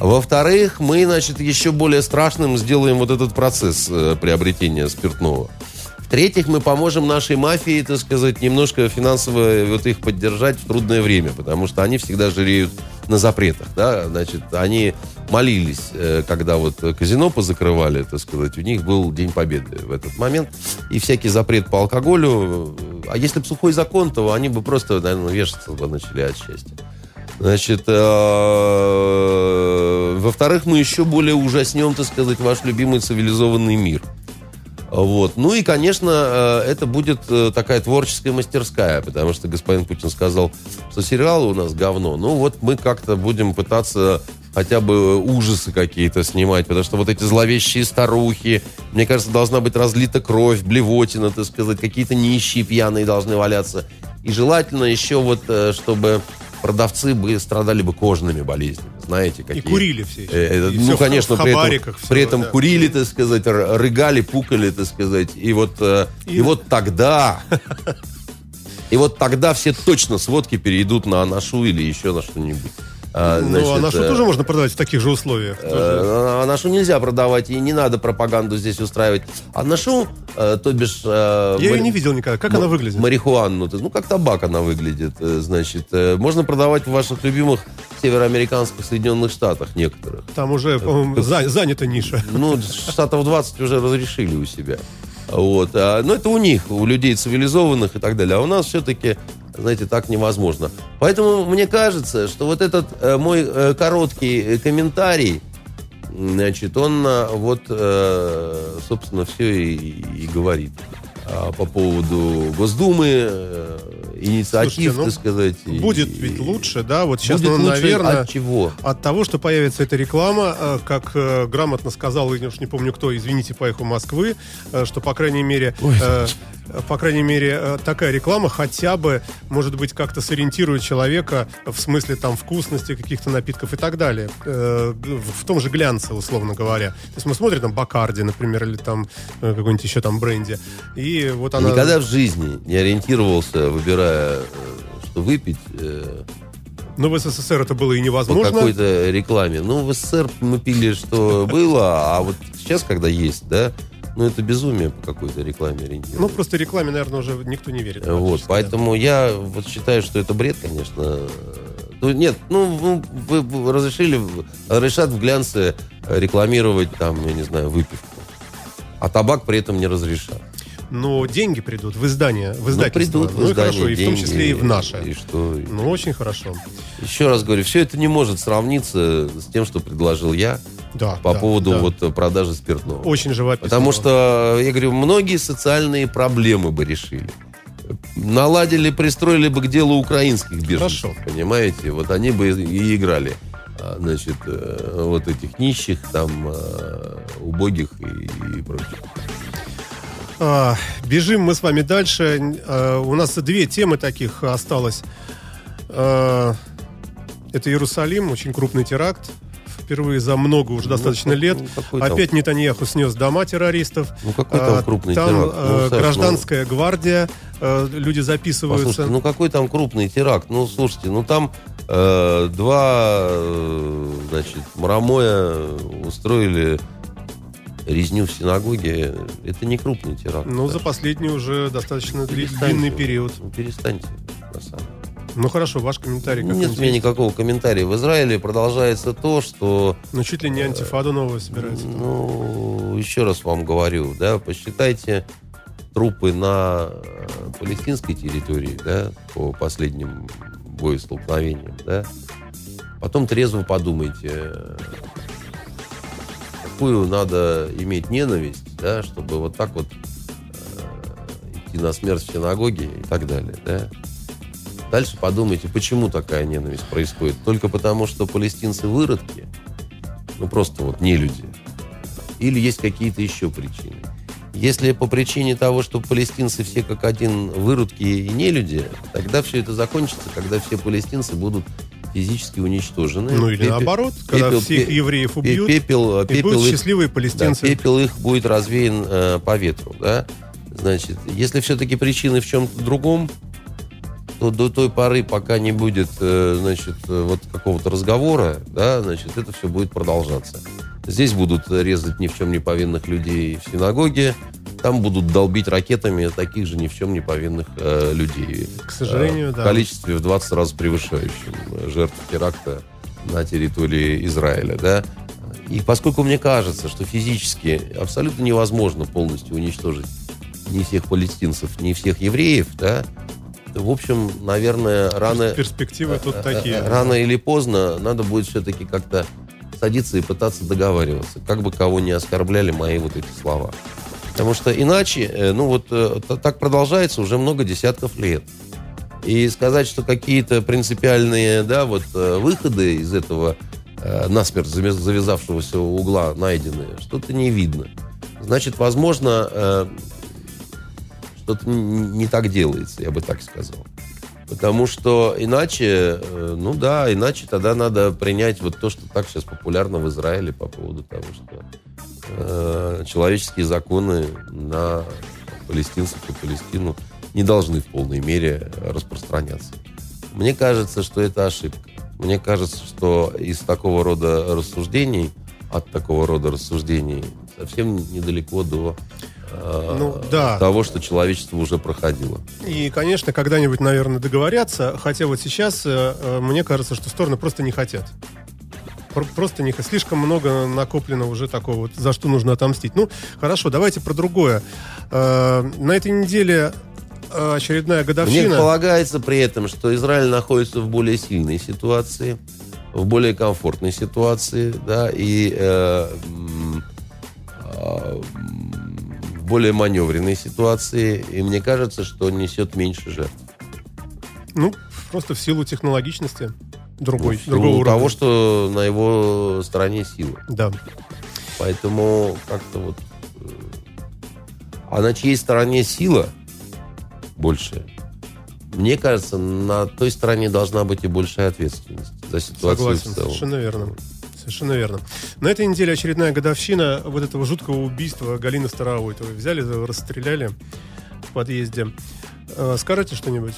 Во-вторых, мы, значит, еще более страшным сделаем вот этот процесс э, приобретения спиртного. В-третьих, мы поможем нашей мафии, так сказать, немножко финансово вот их поддержать в трудное время, потому что они всегда жиреют на запретах, да, значит, они молились, э, когда вот казино позакрывали, так сказать, у них был День Победы в этот момент, и всякий запрет по алкоголю, э, а если бы сухой закон, то они бы просто, наверное, вешаться бы начали от счастья. Значит, э, во-вторых, мы еще более ужаснем, так сказать, ваш любимый цивилизованный мир. Вот. Ну и, конечно, э, это будет э, такая творческая мастерская, потому что господин Путин сказал, что сериалы у нас говно. Ну вот мы как-то будем пытаться хотя бы ужасы какие-то снимать, потому что вот эти зловещие старухи, мне кажется, должна быть разлита кровь, блевотина, так сказать, какие-то нищие пьяные должны валяться. И желательно еще вот, чтобы продавцы бы страдали бы кожными болезнями, знаете, И какие. курили все. еще. Э, э, И ну, всё в- конечно, в при этом, всё, при этом да. курили, так сказать, рыгали, пукали, так сказать. И вот, э, и... И- вот тогда, И вот тогда все точно сводки перейдут на Анашу или еще на что-нибудь. А, ну, а значит, нашу э, тоже можно продавать в таких же условиях. Э, А нашу нельзя продавать, и не надо пропаганду здесь устраивать. А нашу, э, то бишь... Я ее мари- не видел никогда. Как она выглядит? Марихуану. Ну, как табак она выглядит, значит. Можно продавать в ваших любимых североамериканских Соединенных Штатах некоторых. Там уже, по-моему, за- занята ниша. Ну, штатов 20 уже разрешили у себя. Вот. А, но это у них, у людей цивилизованных и так далее. А у нас все-таки, знаете, так невозможно. Поэтому мне кажется, что вот этот э, мой э, короткий э, комментарий, значит, он э, вот, э, собственно, все и, и говорит. А по поводу Госдумы, э, инициатив, Слушайте, ну, так сказать. и- Будет ведь лучше, да? Вот сейчас, Будет ну, лучше наверное, от чего? от того, что появится эта реклама, э, как э, грамотно сказал, я уж не помню кто, извините, по эху Москвы, э, что, по крайней мере, э, по крайней мере, э, такая реклама хотя бы, может быть, как-то сориентирует человека в смысле там вкусности каких-то напитков и так далее. Э, В том же глянце, условно говоря. То есть мы смотрим там Бакарди, например, или там э, какой-нибудь еще там бренди. И вот она... Никогда в жизни не ориентировался, выбирая, что выпить Но в СССР это было и по невозможно. какой-то рекламе. Ну, в СССР мы пили, что было, а вот сейчас, когда есть, да, ну, это безумие по какой-то рекламе Ну, ориентироваться. просто рекламе, наверное, уже никто не верит. Вот, да. поэтому я вот считаю, что это бред, конечно. Ну, нет, ну, ну, вы вы разрешили, разрешат в глянце рекламировать, там, я не знаю, выпивку. А табак при этом не разрешат. Но деньги придут в издание, в Ну, издательство. придут в Ну издание хорошо, и в том деньги, числе и в наше. И что? Ну, очень хорошо. Еще раз говорю, все это не может сравниться с тем, что предложил я Да. по да, поводу да. вот продажи спиртного. Очень живописно. Потому что, я говорю, многие социальные проблемы бы решили. Наладили, пристроили бы к делу украинских беженцев, Хорошо. понимаете? Вот они бы и играли, а, значит, э, вот этих нищих, там, э, убогих и, и прочих. А, бежим мы с вами дальше. А, у нас две темы таких осталось. А, это Иерусалим, очень крупный теракт. Впервые за много уже достаточно ну, лет. ну, какой там? Опять Нетаньяху снес дома террористов. Ну, какой там А, крупный там, теракт? Ну, э, Саш, ну- гражданская гвардия, э, люди записываются. Послушайте, ну какой там крупный теракт? Ну, слушайте, ну там э, два, э, значит, Марамоя устроили резню в синагоге. Это не крупный теракт. Ну, за последний уже достаточно длинный период. Ну, перестаньте, на самом деле. Ну хорошо, ваш комментарий. Как Нет у меня никакого комментария. В Израиле продолжается то, что, Ну, чуть ли не антифаду новую собирается. ну, еще раз вам говорю, да, посчитайте трупы на э, палестинской территории, да, по последним боестолкновениям, да. Потом трезво подумайте, э, какую надо иметь ненависть, да, чтобы вот так вот э, идти на смерть в синагоге и так далее, да. Дальше подумайте, почему такая ненависть происходит. Только потому, что палестинцы выродки, ну просто вот не люди. Или есть какие-то еще причины. Если по причине того, что палестинцы все как один выродки и не люди, тогда все это закончится, когда все палестинцы будут физически уничтожены. Ну или Пепел- наоборот, когда пепел- всех пе- евреев убьют, Пепел, и пепел будут их- счастливые да, палестинцы. пепел их будет развеян э, по ветру, да. Значит, если все-таки причины в чем-то другом, то до той поры, пока не будет, э, значит, э, вот какого-то разговора, да, значит, это все будет продолжаться. Здесь будут резать ни в чем не повинных людей в синагоге, там будут долбить ракетами таких же ни в чем не повинных э, людей. К сожалению, Э, в да. количестве в 20 раз превышающем э, жертв теракта на территории Израиля, да. И поскольку мне кажется, что физически абсолютно невозможно полностью уничтожить ни всех палестинцев, ни всех евреев, да, в общем, наверное, рано, Перспективы тут э, такие. э, рано или поздно надо будет все-таки как-то садиться и пытаться договариваться, как бы кого не оскорбляли мои вот эти слова. Потому что иначе, э, ну вот так продолжается уже много десятков лет. И сказать, что какие-то принципиальные, да, вот выходы из этого э, насмерть завяз- завязавшегося угла найдены, что-то не видно. Значит, возможно, э, что-то не так делается, я бы так сказал. Потому что иначе, э, ну да, иначе тогда надо принять вот то, что так сейчас популярно в Израиле по поводу того, что э, человеческие законы на палестинцев и Палестину не должны в полной мере распространяться. Мне кажется, что это ошибка. Мне кажется, что из такого рода рассуждений, от такого рода рассуждений, совсем недалеко до Ну, да. того, что человечество уже проходило. И, конечно, когда-нибудь, наверное, договорятся. Хотя вот сейчас э, э, мне кажется, что стороны просто не хотят. Пр- Просто не слишком много накоплено уже такого, вот, за что нужно отомстить. Ну, хорошо, давайте про другое. Э, на этой неделе э, очередная Мне годовщина. полагается при этом, что Израиль находится в более сильной ситуации, в более комфортной ситуации, да, и э, в более маневренной ситуации, и мне кажется, что несет меньше жертв. Ну, просто в силу технологичности другой, силу другого уровня. того, что на его стороне сила. Да. Поэтому как-то вот... э, А на чьей стороне сила больше? Мне кажется, на той стороне должна быть и большая ответственность за ситуацию Согласен, в целом. совершенно верно. Совершенно верно. На этой неделе очередная годовщина вот этого жуткого убийства Галины Старовойтовой. Взяли, расстреляли в подъезде. Э, Скажете что-нибудь?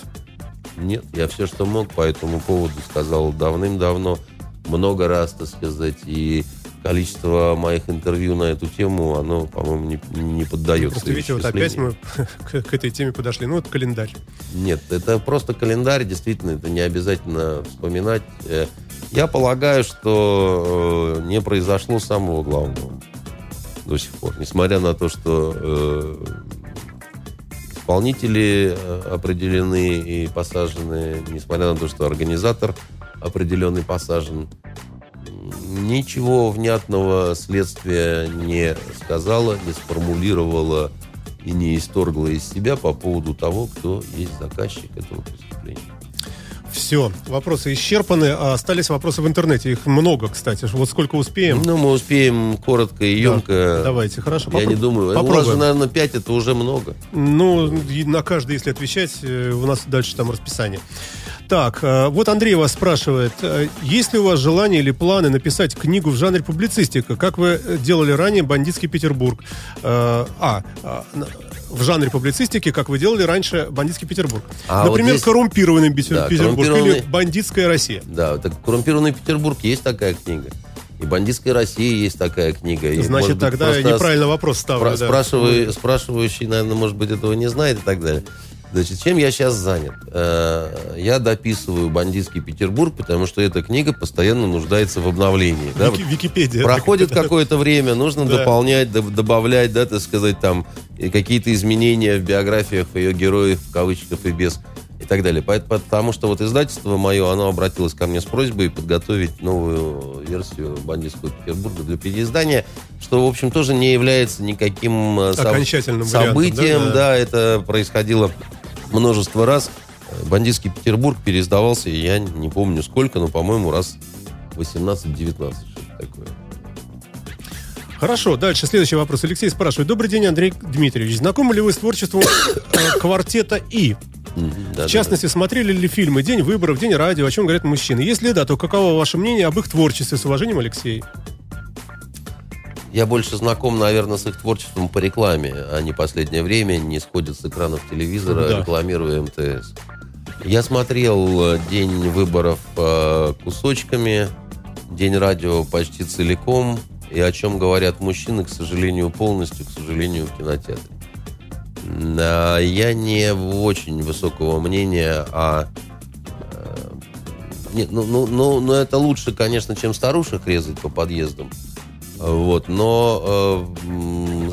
Нет, я все, что мог по этому поводу сказал давным-давно, много раз, так сказать, и количество моих интервью на эту тему, оно, по-моему, не, не поддается Просто видите, вот опять мы к, к этой теме подошли. Ну, вот календарь. Нет, это просто календарь, действительно, это не обязательно вспоминать. Э, Я полагаю, что э, не произошло самого главного до сих пор. Несмотря на то, что э, исполнители определены и посажены, несмотря на то, что организатор определенный посажен, ничего внятного следствие не сказала, не сформулировала и не исторгла из себя по поводу того, кто есть заказчик этого преступления. Все, вопросы исчерпаны, а остались вопросы в интернете. Их много, кстати. Вот сколько успеем. Ну, мы успеем коротко и емко. Давайте, хорошо. Я попро- не думаю. У Попробуем. вас же, наверное, 5 это уже много. Ну, на каждый, если отвечать, э, у нас дальше там расписание. Так, э, вот Андрей вас спрашивает, э, есть ли у вас желание или планы написать книгу в жанре публицистика, как вы э, делали ранее «Бандитский Петербург»? А, в жанре публицистики, как вы делали раньше «Бандитский Петербург». А вот Например, здесь- «Коррумпированный Петер- Да, Петербург» или «Коррумпированный- «Бандитская Россия». Да, так «Коррумпированный Петербург» есть такая книга. И «Бандитская Россия» есть такая книга. И, Значит, может быть, тогда просто неправильно вопрос ставлю. спра- да. спрашивающий, наверное, может быть, этого не знает и так далее. Значит, чем я сейчас занят? Э, Я дописываю «Бандитский Петербург», потому что эта книга постоянно нуждается в обновлении. да, Вики- Википедия. Проходит какое-то время, нужно Да. дополнять, доб- добавлять, да, так сказать, там какие-то изменения в биографиях ее героев, в кавычках и без, и так далее. Потому что вот издательство мое, оно обратилось ко мне с просьбой подготовить новую версию «Бандитского Петербурга» для переиздания, что, в общем, тоже не является никаким э, Окончательным вариантом, событием. да, да. Да, это происходило множество раз. «Бандитский Петербург» переиздавался, и я не помню сколько, но, по-моему, раз 18-19, что-то такое. Хорошо, дальше следующий вопрос. Алексей спрашивает. Добрый день, Андрей Дмитриевич. Знакомы ли вы с творчеством э, квартета И? Да, В частности, смотрели ли фильмы «День выборов», «День радио», о чем говорят мужчины? Если да, то каково ваше мнение об их творчестве? С уважением, Алексей. Я больше знаком, наверное, с их творчеством по рекламе. Они последнее время не сходят с экранов телевизора, Да. рекламируя МТС. Я смотрел э, «День выборов» э, кусочками, «День радио» почти целиком. И о чем говорят мужчины, к сожалению, полностью, к сожалению, в кинотеатре. А Я не очень высокого мнения о... э, Нет, ну, ну, ну, ну, это лучше, конечно, чем старушек резать по подъездам. Вот, но э,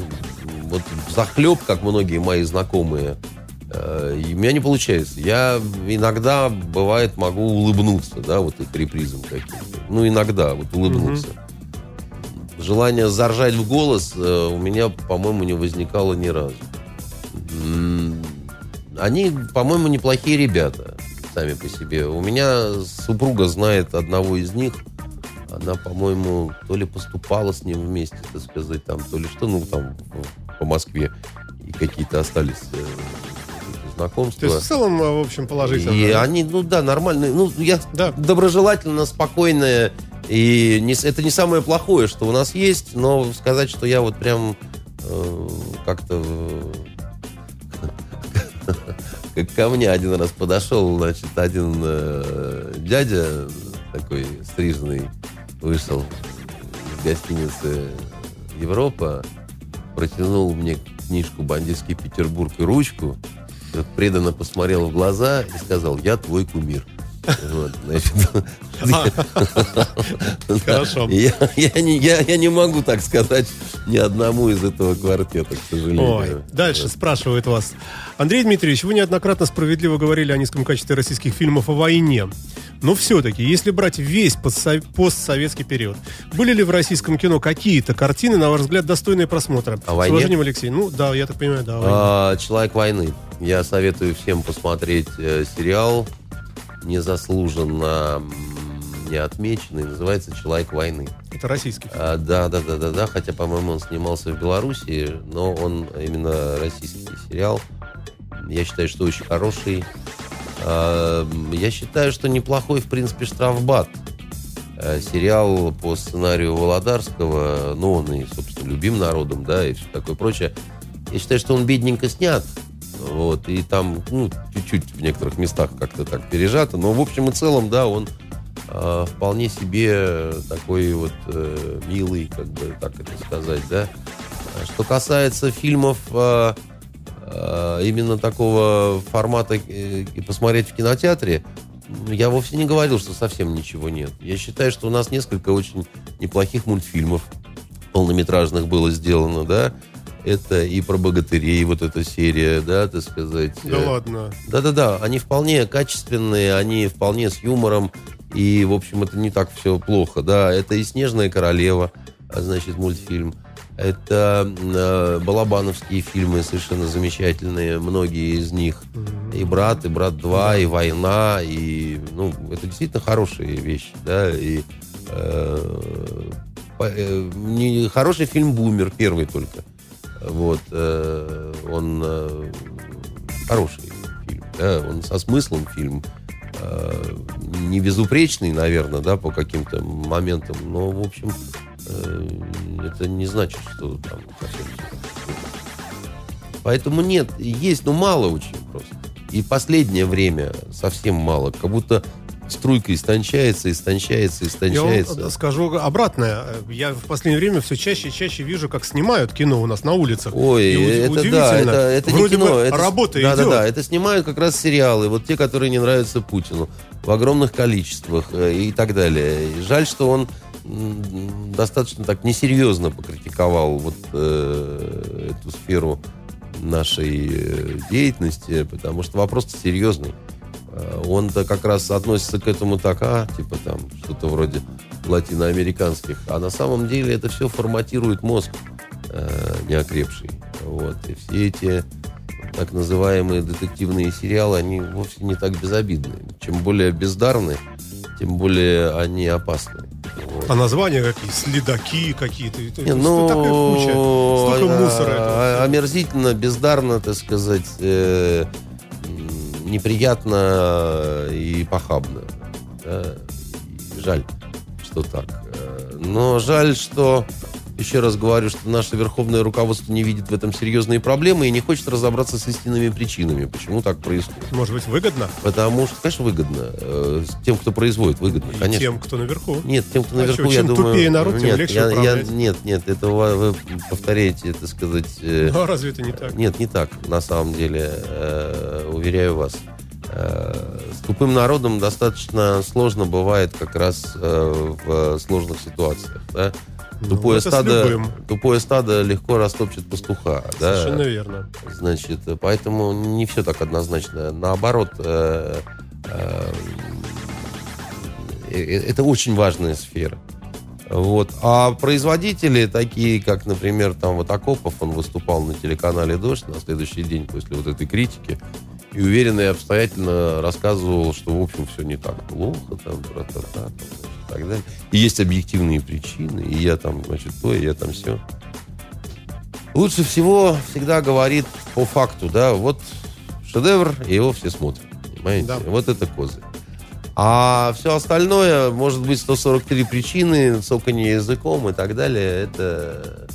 вот захлеб, как многие мои знакомые, э, у меня не получается. Я иногда, бывает, могу улыбнуться, да, вот их репризам каким-то. Ну, иногда, вот улыбнуться. Желание заржать в голос э, у меня, по-моему, не возникало ни разу. Они, по-моему, неплохие ребята сами по себе. У меня супруга знает одного из них. Она, по-моему, то ли поступала с ним вместе, так сказать, там, то ли что, ну, там, по Москве. И какие-то остались э, То знакомства. есть, в целом, э, в общем, положительно. И они, ну да, нормальные. Ну, я Да. доброжелательно, спокойная. И не, это не самое плохое, что у нас есть, но сказать, что я вот прям э, как-то э, ко мне один раз подошел, значит, один э, дядя такой стриженный вышел из гостиницы Европа, протянул мне книжку «Бандитский Петербург» и ручку, преданно посмотрел в глаза и сказал, я твой кумир. Вот, значит, Хорошо. я, не, могу так сказать ни одному из этого квартета, к сожалению. Ой, дальше спрашивают вас. Андрей Дмитриевич, вы неоднократно справедливо говорили о низком качестве российских фильмов о войне. Но все-таки, если брать весь постсо- постсоветский период, были ли в российском кино какие-то картины, на ваш взгляд, достойные просмотра? О С войне? уважением, Алексей. Ну, да, я так понимаю, да. А, Человек войны. Я советую всем посмотреть э, сериал, незаслуженно не отмеченный, называется Человек войны. Это российский фильм. А, да, да, да, да, да. Хотя, по-моему, он снимался в Беларуси, но он именно российский сериал. Я считаю, что очень хороший. А, Я считаю, что неплохой, в принципе, штрафбат. Э, Сериал по сценарию Володарского, ну, он и, собственно, любим народом, да, и все такое прочее. Я считаю, что он бедненько снят. Вот, и там, ну, чуть-чуть в некоторых местах как-то так пережато. Но, в общем и целом, да, он э, вполне себе такой вот э, милый, как бы так это сказать, да. Что касается фильмов э, э, именно такого формата э, посмотреть в кинотеатре, м, я вовсе не говорил, что совсем ничего нет. Я считаю, что у нас несколько очень неплохих мультфильмов полнометражных было сделано, да. Это и про богатырей, вот эта серия, да, так сказать. Да Э, ладно. да-да-да, они вполне качественные, они вполне с юмором, и, в общем, это не так все плохо, да. Это и «Снежная королева», а, значит, мультфильм. Это э, балабановские фильмы совершенно замечательные, многие из них. И «Брат», и «Брат 2», и «Война», и, ну, это действительно хорошие вещи, да, и э, э, не- хороший фильм «Бумер», первый только. Вот, э, он э, хороший фильм, да, он со смыслом фильм, э, не безупречный, наверное, да, по каким-то моментам, но, в общем, э, это не значит, что там совсем. Поэтому нет, есть, но мало очень просто. И последнее время совсем мало, как будто струйка истончается, истончается, Я истончается. вам скажу обратное. Я в последнее время все чаще и чаще вижу, как снимают кино у нас на улицах. Ой, И это да, это, это Вроде не кино. бы это, работа да, идет. Да, да, это снимают как раз сериалы, вот те, которые не нравятся Путину, в огромных количествах э, и так далее. И жаль, что он достаточно так несерьезно покритиковал вот э, эту сферу нашей э, деятельности, потому что вопрос серьезный. Э, Он-то как раз относится к этому так, а, типа там, что-то вроде латиноамериканских. А на самом деле это все форматирует мозг э, неокрепший. Вот. И все эти так называемые детективные сериалы, они вовсе не так безобидны. Чем более бездарны, тем более они опасны. Вот. А названия какие? Следаки какие-то. Не, ну, такая куча. Столько а- мусора. этого а- омерзительно, бездарно, так сказать, э, неприятно и похабно. да. И жаль, что так. Э, Но жаль, что, еще раз говорю, что наше верховное руководство не видит в этом серьезные проблемы и не хочет разобраться с истинными причинами, почему так происходит. Может быть, выгодно? Потому что, конечно, выгодно. Э, Тем, кто производит, выгодно, И конечно. тем, кто наверху. Нет, тем, кто А наверху, чё, я чем думаю... тупее народ, тем нет, легче я- я-. Нет, нет, это вы, вы повторяете, это сказать... э, А разве это не так? Нет, не так, на самом деле, э, уверяю вас. Э, С тупым народом достаточно сложно бывает как раз э, в сложных ситуациях. Да? Тупое, Ну, стадо, тупое стадо легко растопчет пастуха. да? Совершенно верно. Значит, э, поэтому не все так однозначно. Наоборот, э, э, э, это очень важная сфера. Вот. А производители, такие как, например, там вот Акопов, он выступал на телеканале «Дождь» на следующий день после вот этой критики, и уверенно и обстоятельно рассказывал, что, в общем, все не так плохо, там, тра-та-та, там, так далее. И есть объективные причины, и я там, значит, то, и я там все. Лучше всего всегда говорит по факту, да, вот шедевр, и его все смотрят, понимаете? Да. Вот это козырь. А все остальное, может быть, 143 причины, цоканье языком и так далее, это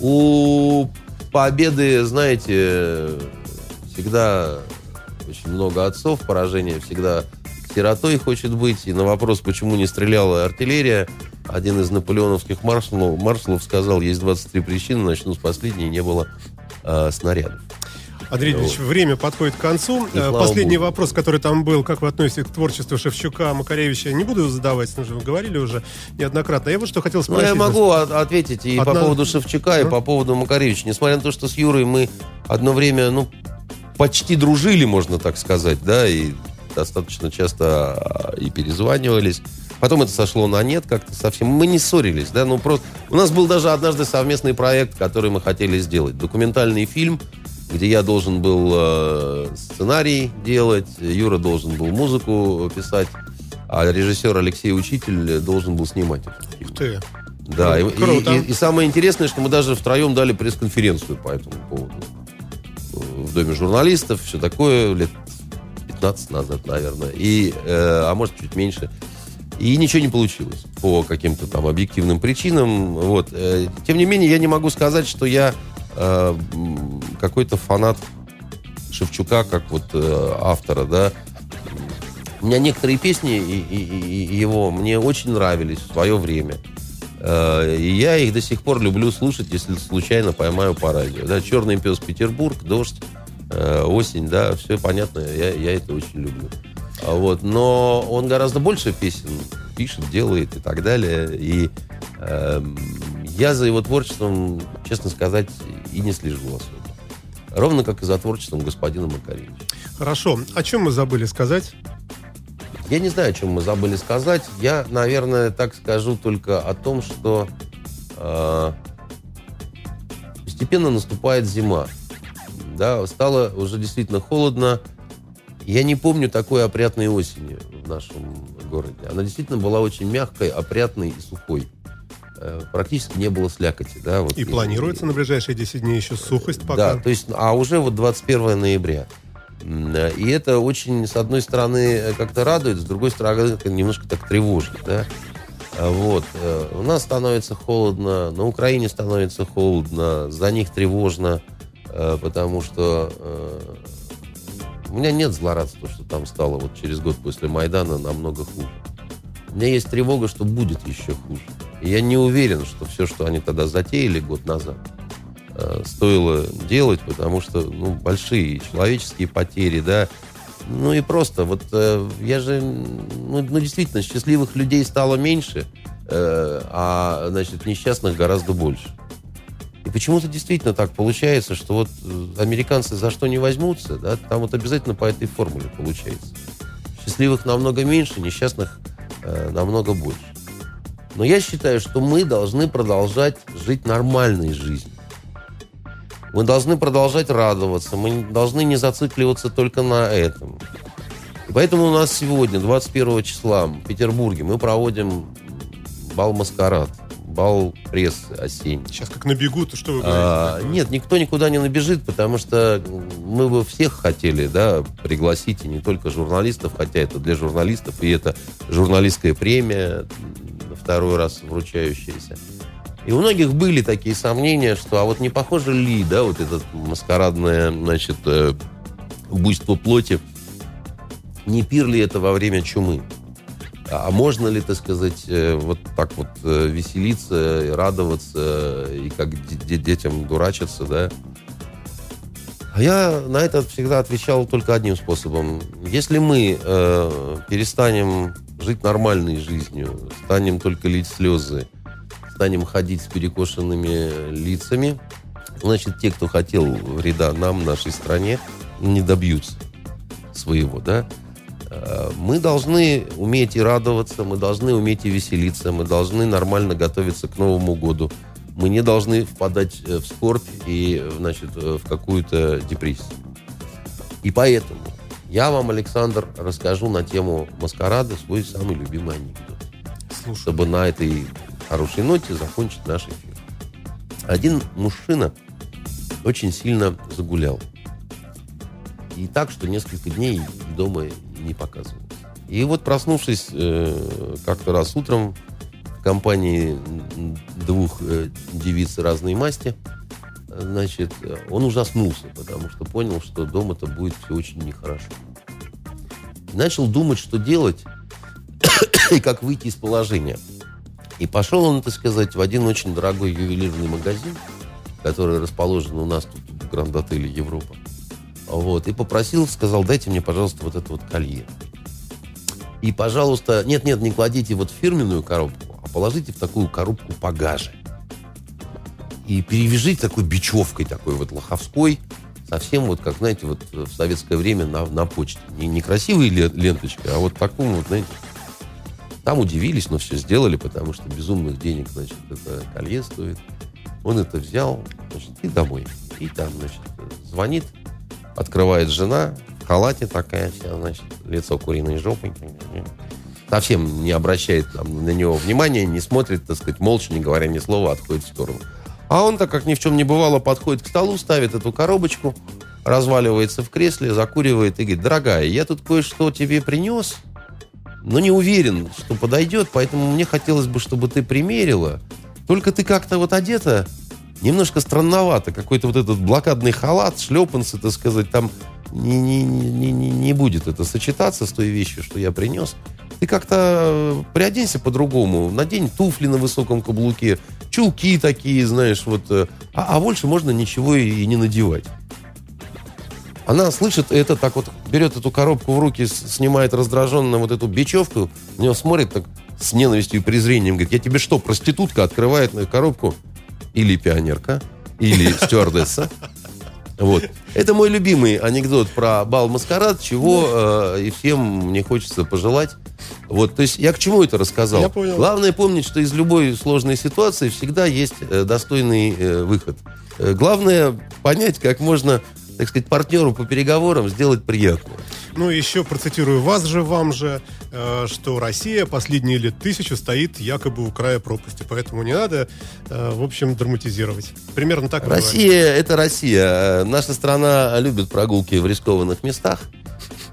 у победы, знаете, всегда очень много отцов, поражение всегда сиротой хочет быть. И на вопрос, почему не стреляла артиллерия, один из наполеоновских маршалов, маршалов сказал, есть 23 причины, начну с последней, не было э, снарядов. Андрей Ильич, время подходит к концу. И слава Последний богу. вопрос, который там был, как вы относитесь к творчеству Шевчука, Макаревича, не буду задавать, мы же говорили уже неоднократно. Я вот что хотел Ну, спросить. я могу от- ответить и по Одна- поводу Шевчука, и Ну. по поводу Макаревича. Несмотря на то, что с Юрой мы одно время, ну, почти дружили, можно так сказать, да, и достаточно часто а, и перезванивались. Потом это сошло на нет как-то совсем. Мы не ссорились, да, ну просто... У нас был даже однажды совместный проект, который мы хотели сделать. Документальный фильм, где я должен был э, сценарий делать, Юра должен был музыку писать, а режиссер Алексей Учитель должен был снимать. Ух ты. Да, и, Круто. и- и- и самое интересное, что мы даже втроем дали пресс-конференцию по этому поводу. В Доме журналистов, все такое, лет 15 назад, наверное. И, э, а может, чуть меньше. И ничего не получилось по каким-то там объективным причинам. Вот. Э, Тем не менее, я не могу сказать, что я э, какой-то фанат Шевчука, как вот э, автора, да. У меня некоторые песни и- и- и его мне очень нравились в свое время. Э, И я их до сих пор люблю слушать, если случайно поймаю по радио. Да, «Черный пес Петербург», «Дождь», э, «Осень», да, все понятно, я, я это очень люблю. А Вот, но он гораздо больше песен пишет, делает и так далее. И эм, я за его творчеством, честно сказать, и не слежу особо. Ровно как и за творчеством господина Макаревича. Хорошо. О чем мы забыли сказать? Я не знаю, о чем мы забыли сказать. Я, наверное, так скажу только о том, что э, постепенно наступает зима. Да, стало уже действительно холодно. Я не помню такой опрятной осени в нашем городе. Она действительно была очень мягкой, опрятной и сухой. Э, Практически не было слякоти. Да, вот. И планируется на ближайшие 10 дней еще сухость Да, пока. то есть, а уже вот 21 ноября. Э, И это очень, с одной стороны, э, как-то радует, с другой стороны, немножко так тревожит, да. Вот. У нас становится холодно, на Украине становится холодно, за них тревожно, потому что э, у меня нет злорадства, что там стало вот через год после Майдана намного хуже. У меня есть тревога, что будет еще хуже. И я не уверен, что все, что они тогда затеяли год назад, э, стоило делать, потому что ну, большие человеческие потери, да. Ну и просто, вот э, я же, ну, ну, действительно, счастливых людей стало меньше, э, а, значит, несчастных гораздо больше. Почему-то действительно так получается, что вот э, американцы за что не возьмутся, да, там вот обязательно по этой формуле получается. Счастливых намного меньше, несчастных э, намного больше. Но я считаю, что мы должны продолжать жить нормальной жизнью. Мы должны продолжать радоваться, мы должны не зацикливаться только на этом. И поэтому у нас сегодня, 21 числа, в Петербурге, мы проводим бал «Маскарад», бал прессы осенний. Сейчас как набегут, что вы А, говорите? нет, никто никуда не набежит, потому что мы бы всех хотели, да, пригласить, и не только журналистов, хотя это для журналистов, и это журналистская премия, второй раз вручающаяся. И у многих были такие сомнения, что а вот не похоже ли, да, вот это маскарадное, значит, э, буйство плоти, не пир ли это во время чумы? А можно ли, так сказать, э, вот так вот э, веселиться, и радоваться, и как де- де- детям дурачиться, да? А я на это всегда отвечал только одним способом. Если мы э, перестанем жить нормальной жизнью, станем только лить слезы, станем ходить с перекошенными лицами, значит, те, кто хотел вреда нам, нашей стране, не добьются своего, да? Э, Мы должны уметь и радоваться, мы должны уметь и веселиться, мы должны нормально готовиться к Новому году. Мы не должны впадать э, в скорбь и, значит, э, в какую-то депрессию. И поэтому я вам, Александр, расскажу на тему маскарада свой самый любимый анекдот Слушай. чтобы на этой хорошей ноте закончить наш эфир. Один мужчина очень сильно загулял. И так, что несколько дней дома не показывал. И вот проснувшись э, как-то раз утром в компании двух э, девиц разной масти, значит, он ужаснулся, потому что понял, что дома-то будет все очень нехорошо. Начал думать, что делать и как выйти из положения. И пошел он, так сказать, в один очень дорогой ювелирный магазин, который расположен у нас тут в Гранд-отеле Европа. Вот, и попросил, сказал, дайте мне, пожалуйста, вот это вот колье. И, пожалуйста, нет-нет, не кладите вот в фирменную коробку, а положите в такую коробку погаже. И перевяжите такой бечевкой такой вот лоховской, совсем вот, как, знаете, вот в советское время на, на почте. Не, не красивой ленточкой, а вот такому вот, знаете, там удивились, но все сделали, потому что безумных денег, значит, это колье стоит. Он это взял, значит, и домой. И там, значит, звонит, открывает жена, в халате такая вся, значит, лицо куриной жопой. Совсем не обращает там, на него внимания, не смотрит, так сказать, молча, не говоря ни слова, отходит в сторону. А он, так как ни в чем не бывало, подходит к столу, ставит эту коробочку, разваливается в кресле, закуривает и говорит, дорогая, я тут кое-что тебе принес, но не уверен, что подойдет, поэтому мне хотелось бы, чтобы ты примерила. Только ты как-то вот одета немножко странновато. Какой-то вот этот блокадный халат, шлепанцы, так сказать, там не, не, не, не, не будет это сочетаться с той вещью, что я принес. Ты как-то приоденься по-другому. Надень туфли на высоком каблуке, чулки такие, знаешь, вот. Э, а, а больше можно ничего и не надевать. Она слышит это, так вот берет эту коробку в руки, снимает раздраженно вот эту бечевку, на него смотрит так с ненавистью и презрением, говорит, я тебе что, проститутка открывает на коробку? Или пионерка, или стюардесса. Вот. Это мой любимый анекдот про бал-маскарад, чего э, и всем мне хочется пожелать. Вот, то есть я к чему это рассказал? Я понял. Главное помнить, что из любой сложной ситуации всегда есть э, достойный э, выход. Э, главное понять, как можно так сказать, партнеру по переговорам сделать приятное. Ну, еще процитирую вас же, вам же, что Россия последние лет тысячу стоит якобы у края пропасти. Поэтому не надо, э, в общем, драматизировать. Примерно так. Россия – это Россия. Наша страна любит прогулки в рискованных местах.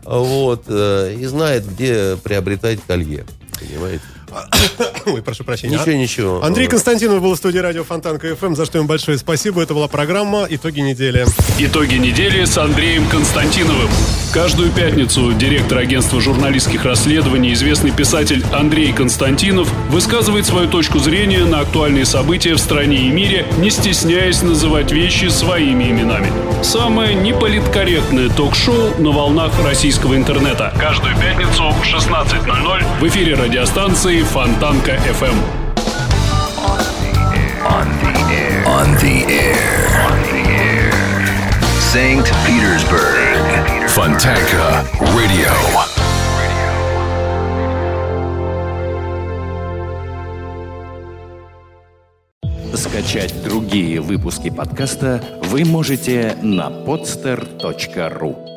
Вот. Э, и знает, где приобретать колье. Понимаете? Ой, прошу прощения. Ничего, ничего. Андрей Константинов был в студии радио Фонтанка ФМ, за что им большое спасибо. Это была программа «Итоги недели». Итоги недели с Андреем Константиновым. Каждую пятницу директор агентства журналистских расследований, известный писатель Андрей Константинов высказывает свою точку зрения на актуальные события в стране и мире, не стесняясь называть вещи своими именами. Самое неполиткорректное ток-шоу на волнах российского интернета. Каждую пятницу в 16.00 в эфире радиостанции Фонтанка FM. On the air. On the air. On the air. St. Petersburg. Fontanka Radio. Скачать другие выпуски подкаста вы можете на podster.ru